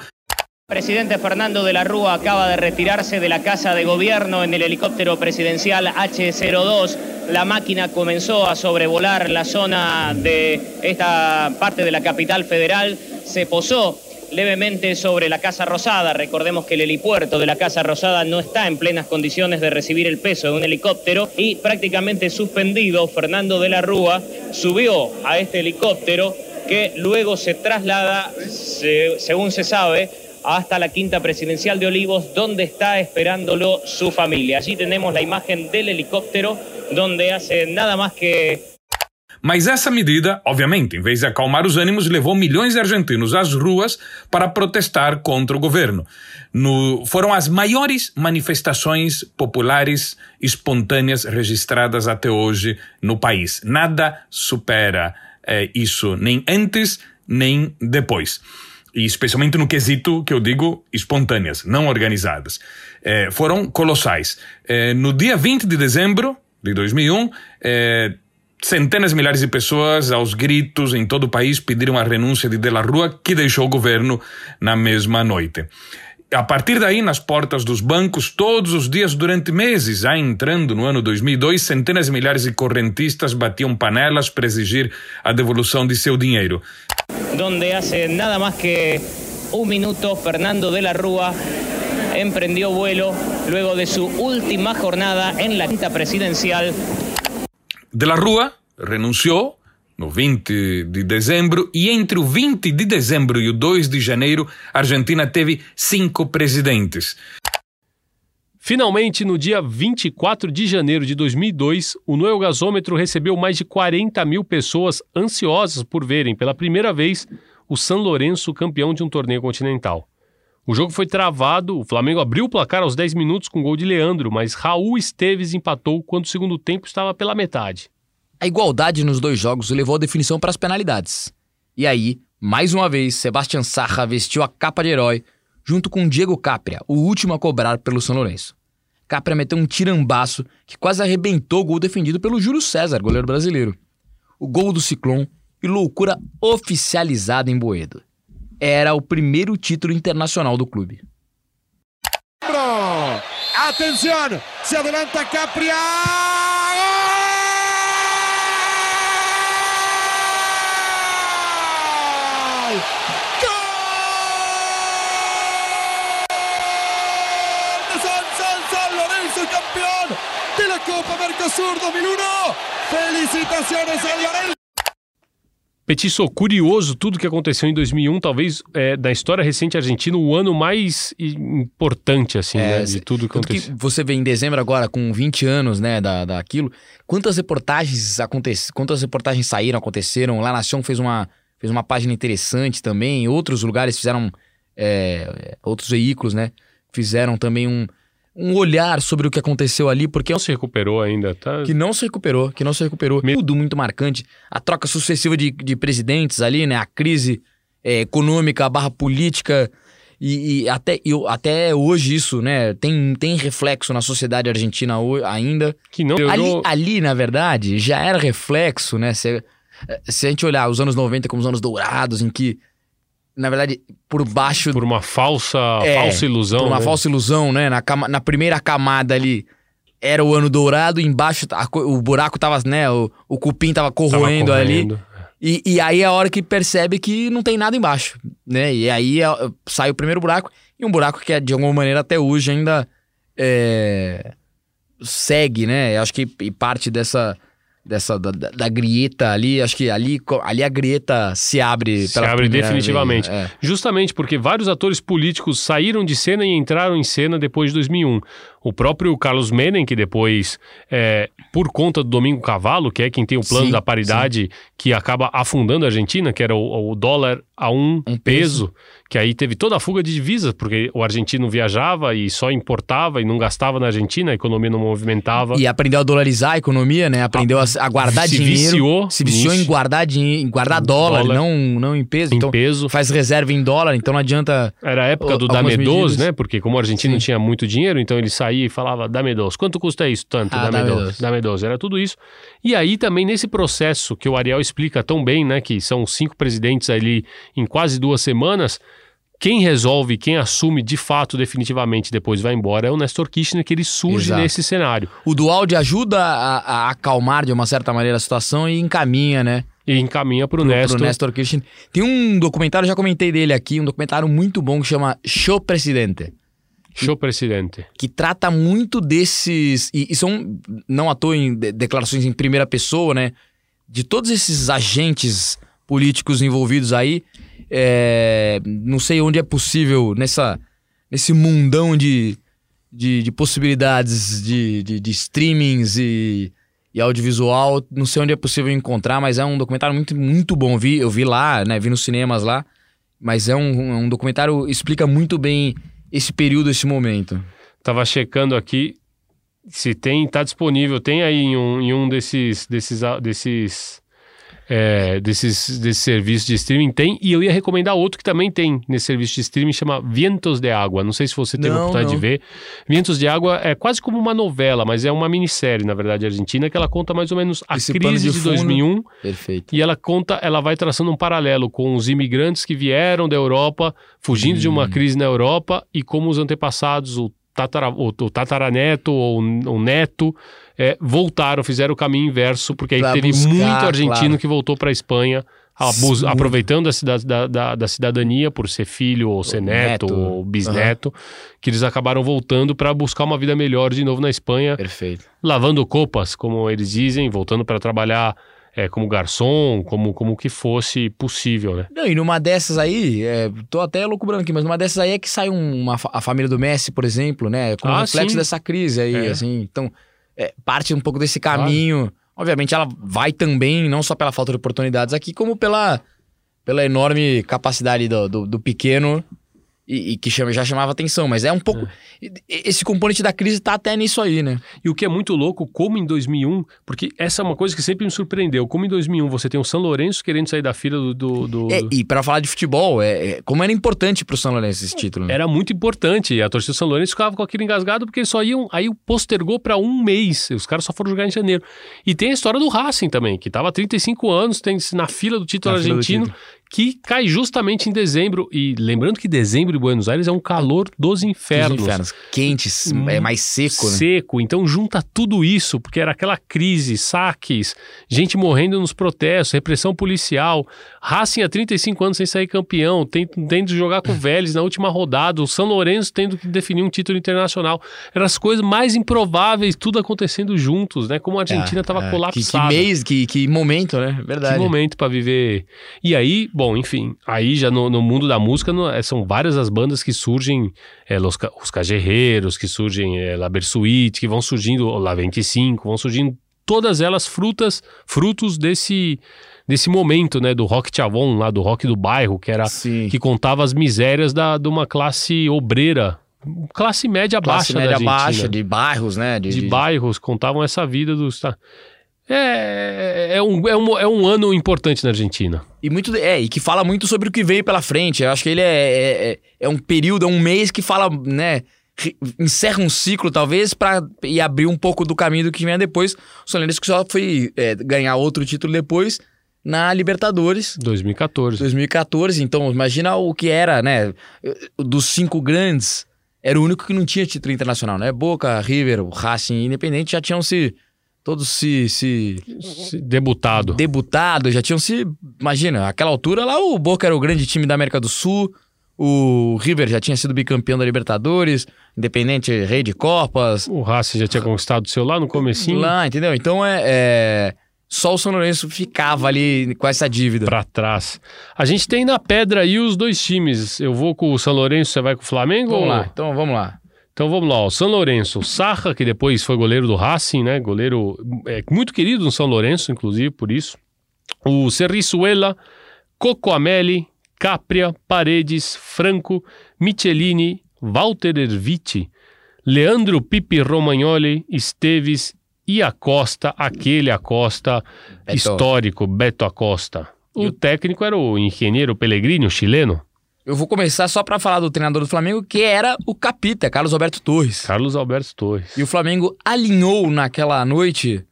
Presidente Fernando de la Rúa acaba de retirarse de la casa de gobierno en el helicóptero presidencial H-02. La máquina comenzó a sobrevolar la zona de esta parte de la capital federal. Se posó levemente sobre la Casa Rosada. Recordemos que el helipuerto de la Casa Rosada no está en plenas condiciones de recibir el peso de un helicóptero y prácticamente suspendido, Fernando de la Rúa subió a este helicóptero que luego se traslada, se- según se sabe, hasta la quinta presidencial de Olivos, donde está esperándolo su familia. Allí tenemos la imagen del helicóptero, donde hace nada más que Mas essa medida, obviamente, em vez de acalmar os ânimos, levou milhões de argentinos às ruas para protestar contra o governo. No- foram as maiores manifestações populares espontâneas registradas até hoje no país. Nada supera eh, isso, nem antes, nem depois. E especialmente no quesito que eu digo espontâneas, não organizadas. Eh, foram colossais. Eh, no dia 20 de dezembro de 2001, eh, Centenas de milhares de pessoas, aos gritos, em todo o país, pediram a renúncia de De La Rua, que deixou o governo na mesma noite. A partir daí, nas portas dos bancos, todos os dias durante meses, já entrando no ano 2002, centenas de milhares de correntistas batiam panelas para exigir a devolução de seu dinheiro. donde hace nada más que un minuto Fernando de la Rúa emprendió vuelo luego de su última jornada en la quinta presidencial. De La Rua renunciou no 20 de dezembro e entre o 20 de dezembro e o 2 de janeiro, a Argentina teve cinco presidentes. Finalmente, no dia 24 de janeiro de 2002, o Noel Gasômetro recebeu mais de 40 mil pessoas ansiosas por verem pela primeira vez o San Lourenço campeão de um torneio continental. O jogo foi travado, o Flamengo abriu o placar aos 10 minutos com gol de Leandro, mas Raul Esteves empatou quando o segundo tempo estava pela metade. A igualdade nos dois jogos levou a definição para as penalidades. E aí, mais uma vez, Sebastian Sarra vestiu a capa de herói junto com Diego Capria, o último a cobrar pelo São Lourenço. Capria meteu um tirambaço que quase arrebentou o gol defendido pelo Júlio César, goleiro brasileiro. O gol do Ciclone e loucura oficializada em Boedo. Era o primeiro título internacional do clube. Atención, se adelanta Capria. ¡Gol! ¡Gol! San, San, San Lorenzo, campeón de la Copa Mercosur 2001. Felicitaciones a Lionel. Petiço, curioso tudo que aconteceu em 2001, talvez é, da história recente argentina, o ano mais importante, assim, né, de tudo que aconteceu. que você vê em dezembro agora, com 20 anos, né, da, daquilo, quantas reportagens aconteceram, quantas reportagens saíram, aconteceram, La Nación fez uma, fez uma página interessante também, outros lugares fizeram, é, outros veículos, né, fizeram também um, um olhar sobre o que aconteceu ali, porque... Não se recuperou ainda, tá? Que não se recuperou, que não se recuperou. Tudo muito marcante. A troca sucessiva de, de presidentes ali, né? A crise é, econômica, barra política. E, e até, até hoje isso, né? Tem, tem reflexo na sociedade argentina ho- ainda. Que não ali, ali, na verdade, já era reflexo, né? Se a gente olhar os anos 90 como os anos dourados, em que, na verdade, por baixo... Por uma falsa, É, falsa ilusão. Por uma né? falsa ilusão, né? Na, cama- na primeira camada ali era o ano dourado, embaixo a o buraco tava, né? O, o cupim tava corroendo, ali. corroendo. E, e aí é a hora que percebe que não tem nada embaixo, né? E aí é- sai o primeiro buraco, e um buraco que é, de alguma maneira até hoje ainda é, segue, né? Eu acho que e parte dessa, dessa da, da- grieta ali, acho que ali, ali a grieta se abre Se abre definitivamente. é. Justamente porque vários atores políticos saíram de cena e entraram em cena depois de 2001. O próprio Carlos Menem, que depois, é, por conta do Domingo Cavalo, que é quem tem o plano Sim, da paridade que acaba afundando a Argentina, que era o, o dólar a um, Um peso, peso. Que aí teve toda a fuga de divisas, porque o argentino viajava e só importava e não gastava na Argentina, a economia não movimentava. E aprendeu a dolarizar a economia, né? Aprendeu a, a guardar se dinheiro. viciou se viciou nisso. em guardar em guardar dólar, Dólar. não, não em peso. Em então peso. faz reserva em dólar, então não adianta. Era a época do algumas dame dos, medidas. né? Porque como o argentino tinha muito dinheiro, então ele saía e falava dame dos. Quanto custa isso? Tanto, Ah, dame dame dos. dos. Dame dos. Era tudo isso. E aí também nesse processo que o Ariel explica tão bem, né? Que são cinco presidentes ali em quase duas semanas. Quem resolve, quem assume de fato, definitivamente, depois vai embora, é o Nestor Kirchner, que ele surge Exato. nesse cenário. O Dualdi ajuda a, a acalmar de uma certa maneira a situação e encaminha, né? E encaminha pro, Pro, Nestor. pro Nestor Kirchner. Tem um documentário, já comentei dele aqui, um documentário muito bom que chama Show Presidente. Show presidente. que trata muito desses. E, e são, não à toa, em de- declarações em primeira pessoa, né? De todos esses agentes políticos envolvidos aí. É, não sei onde é possível, nessa, nesse mundão de, de, de possibilidades de, de, de streamings e, e audiovisual. Não sei onde é possível encontrar, mas é um documentário muito, muito bom. Vi, eu vi lá, né? Vi nos cinemas lá. Mas é um, um documentário explica muito bem esse período, esse momento. Tava checando aqui se tem, tá disponível, tem aí em um, em um desses desses desses é, desses desses serviços de streaming tem e eu ia recomendar outro que também tem nesse serviço de streaming chama Vientos de Água. Não sei se você teve a oportunidade não. de ver. Vientos de Água é quase como uma novela, mas é uma minissérie na verdade argentina que ela conta mais ou menos a Esse crise de de, fundo. 2001 Perfeito. e ela conta, ela vai traçando um paralelo com os imigrantes que vieram da Europa, fugindo de uma Hum. crise na Europa, e como os antepassados, o, tatara, o, o tataraneto ou o neto, é, voltaram, fizeram o caminho inverso, porque aí Pra teve buscar, muito argentino claro. que voltou para a Espanha. abus- aproveitando a cida- da, da- da cidadania por ser filho ou ser neto, neto. ou bisneto, que eles acabaram voltando para buscar uma vida melhor de novo na Espanha Perfeito. lavando copas, como eles dizem, voltando para trabalhar é, como garçom, como como que fosse possível, né? Não, e numa dessas aí, é, tô até loucubrando aqui, mas numa dessas aí é que sai um- uma, a família do Messi, por exemplo, né? Como Ah, reflexo sim. dessa crise aí, É. assim. Então, é, parte um pouco desse caminho. Obviamente, ela vai também, não só pela falta de oportunidades aqui, como pela, pela enorme capacidade do, do, do pequeno e, e que chama- já chamava atenção. Mas é um pouco. e- Esse componente da crise tá até nisso aí, né? E o que é muito louco, como em 2001, porque essa é uma coisa que sempre me surpreendeu, como em 2001 você tem o São Lourenço querendo sair da fila do... do- do- É, e pra falar de futebol, é, é- como era importante pro São Lourenço esse título. Né? Era muito importante. E a torcida do São Lourenço ficava com aquilo engasgado porque eles só iam. Aí postergou para um mês. Os caras só foram jogar em janeiro. E tem a história do Racing também, que tava há 35 anos, tem na fila do título Na argentino, título. Que cai justamente em dezembro. E lembrando que dezembro em Buenos Aires é um calor dos infernos. Dos infernos. Quentes, é mais seco, né? Seco. Então junta tudo isso, porque era aquela crise, saques, gente morrendo nos protestos, repressão policial, Racing há 35 anos sem sair campeão, tendo de jogar com o Vélez na última rodada, o São Lourenço tendo que definir um título internacional. Eram as coisas mais improváveis, tudo acontecendo juntos, né? Como a Argentina É, estava é. Que, colapsada. que mês, que, que momento, né? Verdade. Que momento pra viver. E aí, bom, enfim, aí já no, no mundo da música no- é, são várias as bandas que surgem, é, Los, os Cajerreiros, que surgem, é, La Bersuit, que vão surgindo, o La 25, vão surgindo todas elas frutas, frutos desse desse momento, né, do rock chavon, lá do rock do bairro, que era Sim. que contava as misérias da, de uma classe obreira, classe média Classe baixa média baixa, de bairros, né? de, bairros, contavam essa vida dos. tá. É, é, um, é, um, é um ano importante na Argentina. E muito é, e que fala muito sobre o que veio pela frente. Eu acho que ele é, é, é- é um período, é um mês que fala, né? Encerra um ciclo, talvez, para e abrir um pouco do caminho do que vem depois. O Lourenço que só foi é, ganhar outro título depois na Libertadores. 2014. 2014, então imagina o que era, né? Dos cinco grandes, era o único que não tinha título internacional, né? Boca, River, Racing, Independente já tinham se todos se, se Debutado. debutado, já tinham se, imagina, aquela altura lá o Boca era o grande time da América do Sul, o River já tinha sido bicampeão da Libertadores, Independente rei de copas, O Racing já tinha conquistado o seu lá no comecinho. lá, entendeu? Então é, é- só o São Lourenço ficava ali com essa dívida. Pra trás. A gente tem na pedra aí os dois times. Eu vou com o São Lourenço, você vai com o Flamengo? Vamos ou- lá, então vamos lá. Então vamos lá, o São Lourenço, o Sarra, que depois foi goleiro do Racing, né? Goleiro é, muito querido no São Lourenço, inclusive, por isso. O Cerrizuela, Coco Ameli, Capria, Paredes, Franco, Michelini, Walter Erviti, Leandro Pipi Romagnoli, Esteves e Acosta, aquele Acosta Beto. histórico, Beto Acosta. O técnico era o engenheiro Pellegrini, o chileno. Eu vou começar só pra falar do treinador do Flamengo, que era o Capita, Carlos Alberto Torres. Carlos Alberto Torres. E o Flamengo alinhou naquela noite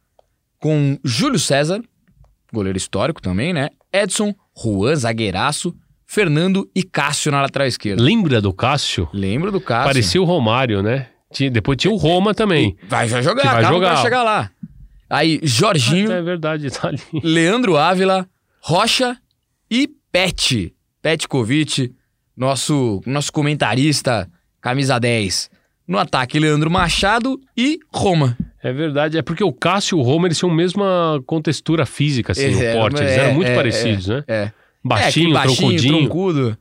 com Júlio César, goleiro histórico também, né? Edson, Juan, zagueiraço, Fernando e Cássio na lateral esquerda. Lembra do Cássio? Lembro do Cássio. Parecia o Romário, né? Tinha- depois tinha o Roma também. Vai, vai jogar, vai jogar. vai chegar lá. Aí, Jorginho, É verdade, tá ali. Leandro Ávila, Rocha e Pet. Petkovic, nosso, nosso comentarista, camisa 10. No ataque, Leandro Machado e Roma. É verdade, é porque o Cássio e o Roma, eles tinham a mesma contextura física, assim, É, no porte. Eles é, eram muito é, parecidos, é, né? É. Baixinho, é, aquele troncudinho. troncudo.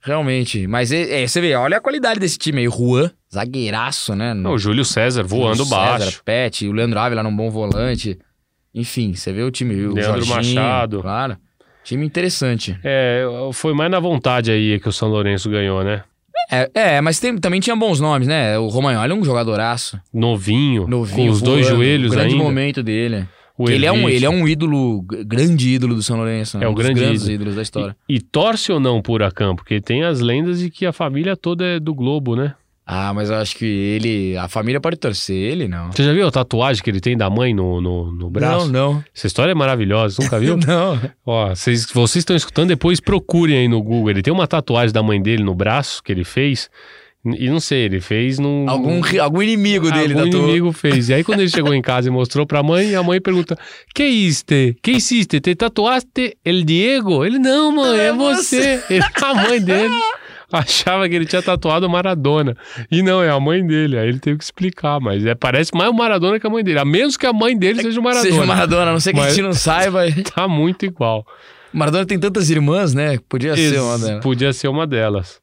Realmente. Mas é, é, você vê, olha a qualidade desse time aí. Juan, zagueiraço, né? Não, o Júlio César voando César, baixo. Pet, o Leandro Ávila num bom volante. Enfim, você vê o time. O Leandro Jorginho, Machado. Claro. Time interessante. É, foi mais na vontade aí que o São Lourenço ganhou, né? É, é, mas tem- também tinha bons nomes, né? O Romagnoli é um jogadoraço. Novinho, Novinho, com os dois voando, joelhos grande ainda. momento dele. O ele, é um, ele é um ídolo, grande ídolo do São Lourenço. É o um dos grande grandes ídolo. ídolos da história. E, e torce ou não por Huracan? Porque tem as lendas de que a família toda é do Globo, né? Ah, mas eu acho que ele. A família pode torcer, ele não. Você já viu a tatuagem que ele tem da mãe no, no, no braço? Não, não. Essa história é maravilhosa, nunca viu? (laughs) Não. Ó, vocês, vocês estão escutando, depois procurem aí no Google. Ele tem uma tatuagem da mãe dele no braço que ele fez. E não sei, ele fez num. Algum, algum inimigo dele Algum tatuou. inimigo fez. E aí, quando ele chegou em casa e mostrou pra mãe, a mãe pergunta: Que hiciste? Que hiciste? Te tatuaste el Diego? Ele, não, mãe, é, você. Ele, (laughs) a mãe dele (laughs) achava que ele tinha tatuado o Maradona. E não, é a mãe dele. Aí ele teve que explicar, mas é, parece mais o Maradona que a mãe dele. A menos que a mãe dele seja o Maradona. Seja o Maradona, a não ser que a gente não saiba. (laughs) Tá muito igual. Maradona tem tantas irmãs, né? Podia ser uma Ex- delas. Podia ser uma delas.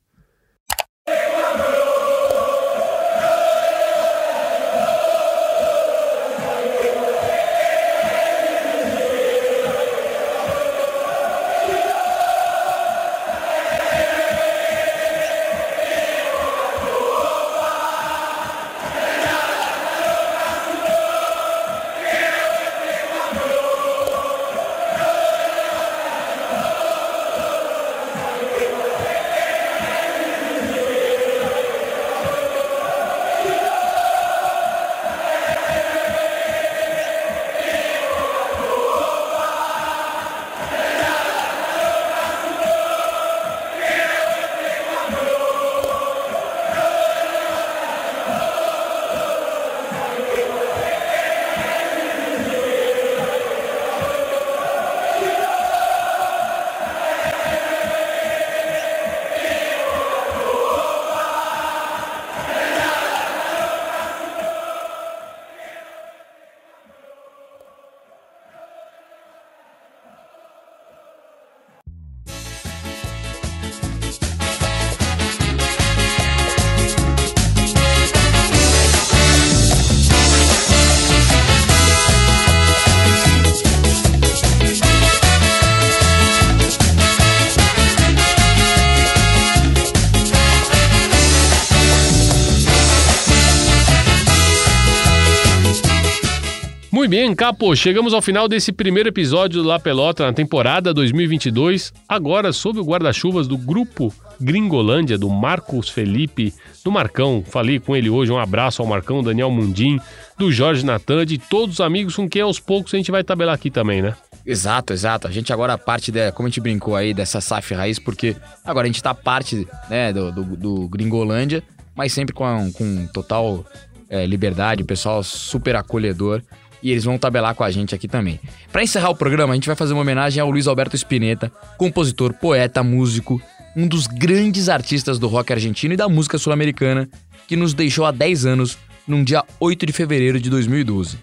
Muito bem, Capo, chegamos ao final desse primeiro episódio do La Pelota na temporada 2022, agora sob o guarda-chuvas do grupo Gringolândia, do Marcos Felipe, do Marcão, falei com ele hoje, um abraço ao Marcão, Daniel Mundim, do Jorge Natan, de todos os amigos com quem aos poucos a gente vai tabelar aqui também, né? Exato, exato. A gente agora parte, de, como a gente brincou aí, dessa SAF raiz, porque agora a gente tá parte né, do, do, do Gringolândia, mas sempre com, com total é, liberdade, pessoal super acolhedor. E eles vão tabelar com a gente aqui também. Pra encerrar o programa, a gente vai fazer uma homenagem ao Luiz Alberto Spinetta, compositor, poeta, músico, um dos grandes artistas do rock argentino e da música sul-americana, que nos deixou há 10 anos, num dia 8 de fevereiro de 2012.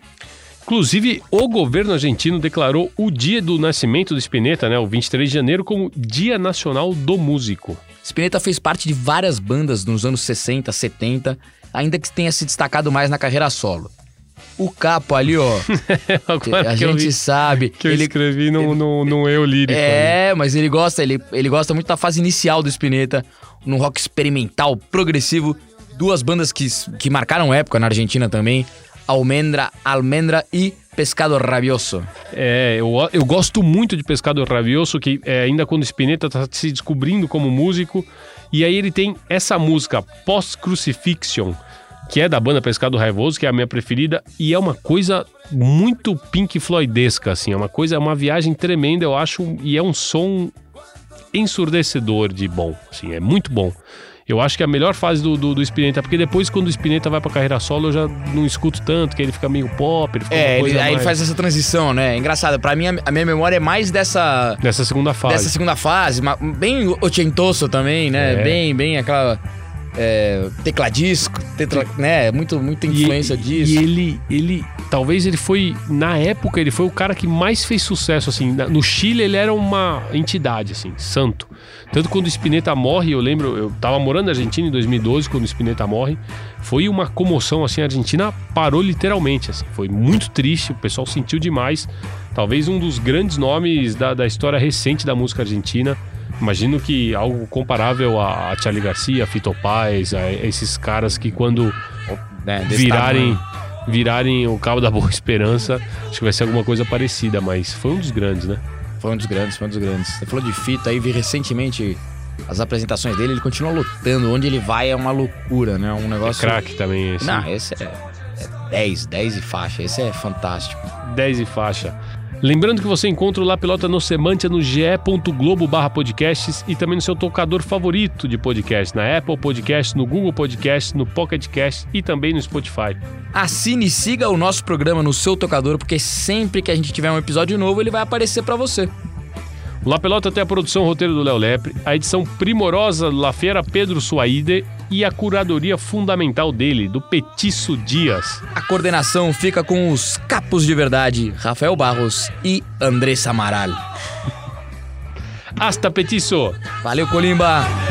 Inclusive, o governo argentino declarou o dia do nascimento do Spinetta, né, o 23 de janeiro, como Dia Nacional do Músico. Spinetta fez parte de várias bandas nos anos 60, 70, ainda que tenha se destacado mais na carreira solo. O capo ali, ó. (laughs) A gente vi- sabe. Que eu escrevi no, no, eu lírico. ali. É, mas ele gosta, ele, ele gosta muito da fase inicial do Spinetta, no rock experimental, progressivo. Duas bandas que, que marcaram época na Argentina também: Almendra, Almendra e Pescado Rabioso. É, eu, eu gosto muito de Pescado Rabioso, que é, ainda quando Spinetta tá se descobrindo como músico. E aí ele tem essa música, Post-Crucifixion, que é da banda Pescado Raivoso, que é a minha preferida. E é uma coisa muito Pink Floydesca, assim. É uma coisa, é uma viagem tremenda, eu acho. E é um som ensurdecedor de bom, assim. É muito bom. Eu acho que é a melhor fase do, do, do Spinetta, porque depois, quando o Spinetta vai pra carreira solo, eu já não escuto tanto, que ele fica meio pop, ele fica É, ele, aí ele mais- faz essa transição, né? É engraçado. Pra mim, a, minha memória é mais dessa. Dessa segunda fase. Dessa segunda fase, bem ochentoso também, né? É. Bem, bem aquela. É, tecladisco, tetra, né? Muito, muita influência e, disso. E ele, ele, talvez ele foi, na época, ele foi o cara que mais fez sucesso, assim. No Chile ele era uma entidade, assim, santo. Tanto quando o Spinetta morre, eu lembro, eu tava morando na Argentina em 2012, quando o Spinetta morre, foi uma comoção, assim, a Argentina parou literalmente, assim. Foi muito triste, o pessoal sentiu demais. Talvez um dos grandes nomes da, da história recente da música argentina. Imagino que algo comparável a, Charlie Garcia, a Fito Paz, a esses caras que quando né, desse virarem, tamanho. virarem o cabo da Boa (laughs) Esperança, acho que vai ser alguma coisa parecida, mas foi um dos grandes, né? Foi um dos grandes, foi um dos grandes. Você falou de fita aí, vi recentemente as apresentações dele, ele continua lutando. Onde ele vai é uma loucura, né? Um negócio. É craque também esse. Não, esse é, é 10, 10 e faixa. Esse é fantástico. 10 e faixa. Lembrando que você encontra o La Pelota no Semantia no ge.globo barra podcasts e também no seu tocador favorito de podcast, na Apple Podcast, no Google Podcast, no Pocket Cast e também no Spotify. Assine e siga o nosso programa no seu tocador, porque sempre que a gente tiver um episódio novo, ele vai aparecer pra você. O La Pelota tem a produção roteiro do Léo Lepre, a edição primorosa do La Fiera Pedro Suaide e a curadoria fundamental dele, do Petiço Dias. A coordenação fica com os capos de verdade, Rafael Barros e Andressa Amaral. Hasta Petiço! Valeu, Colimba!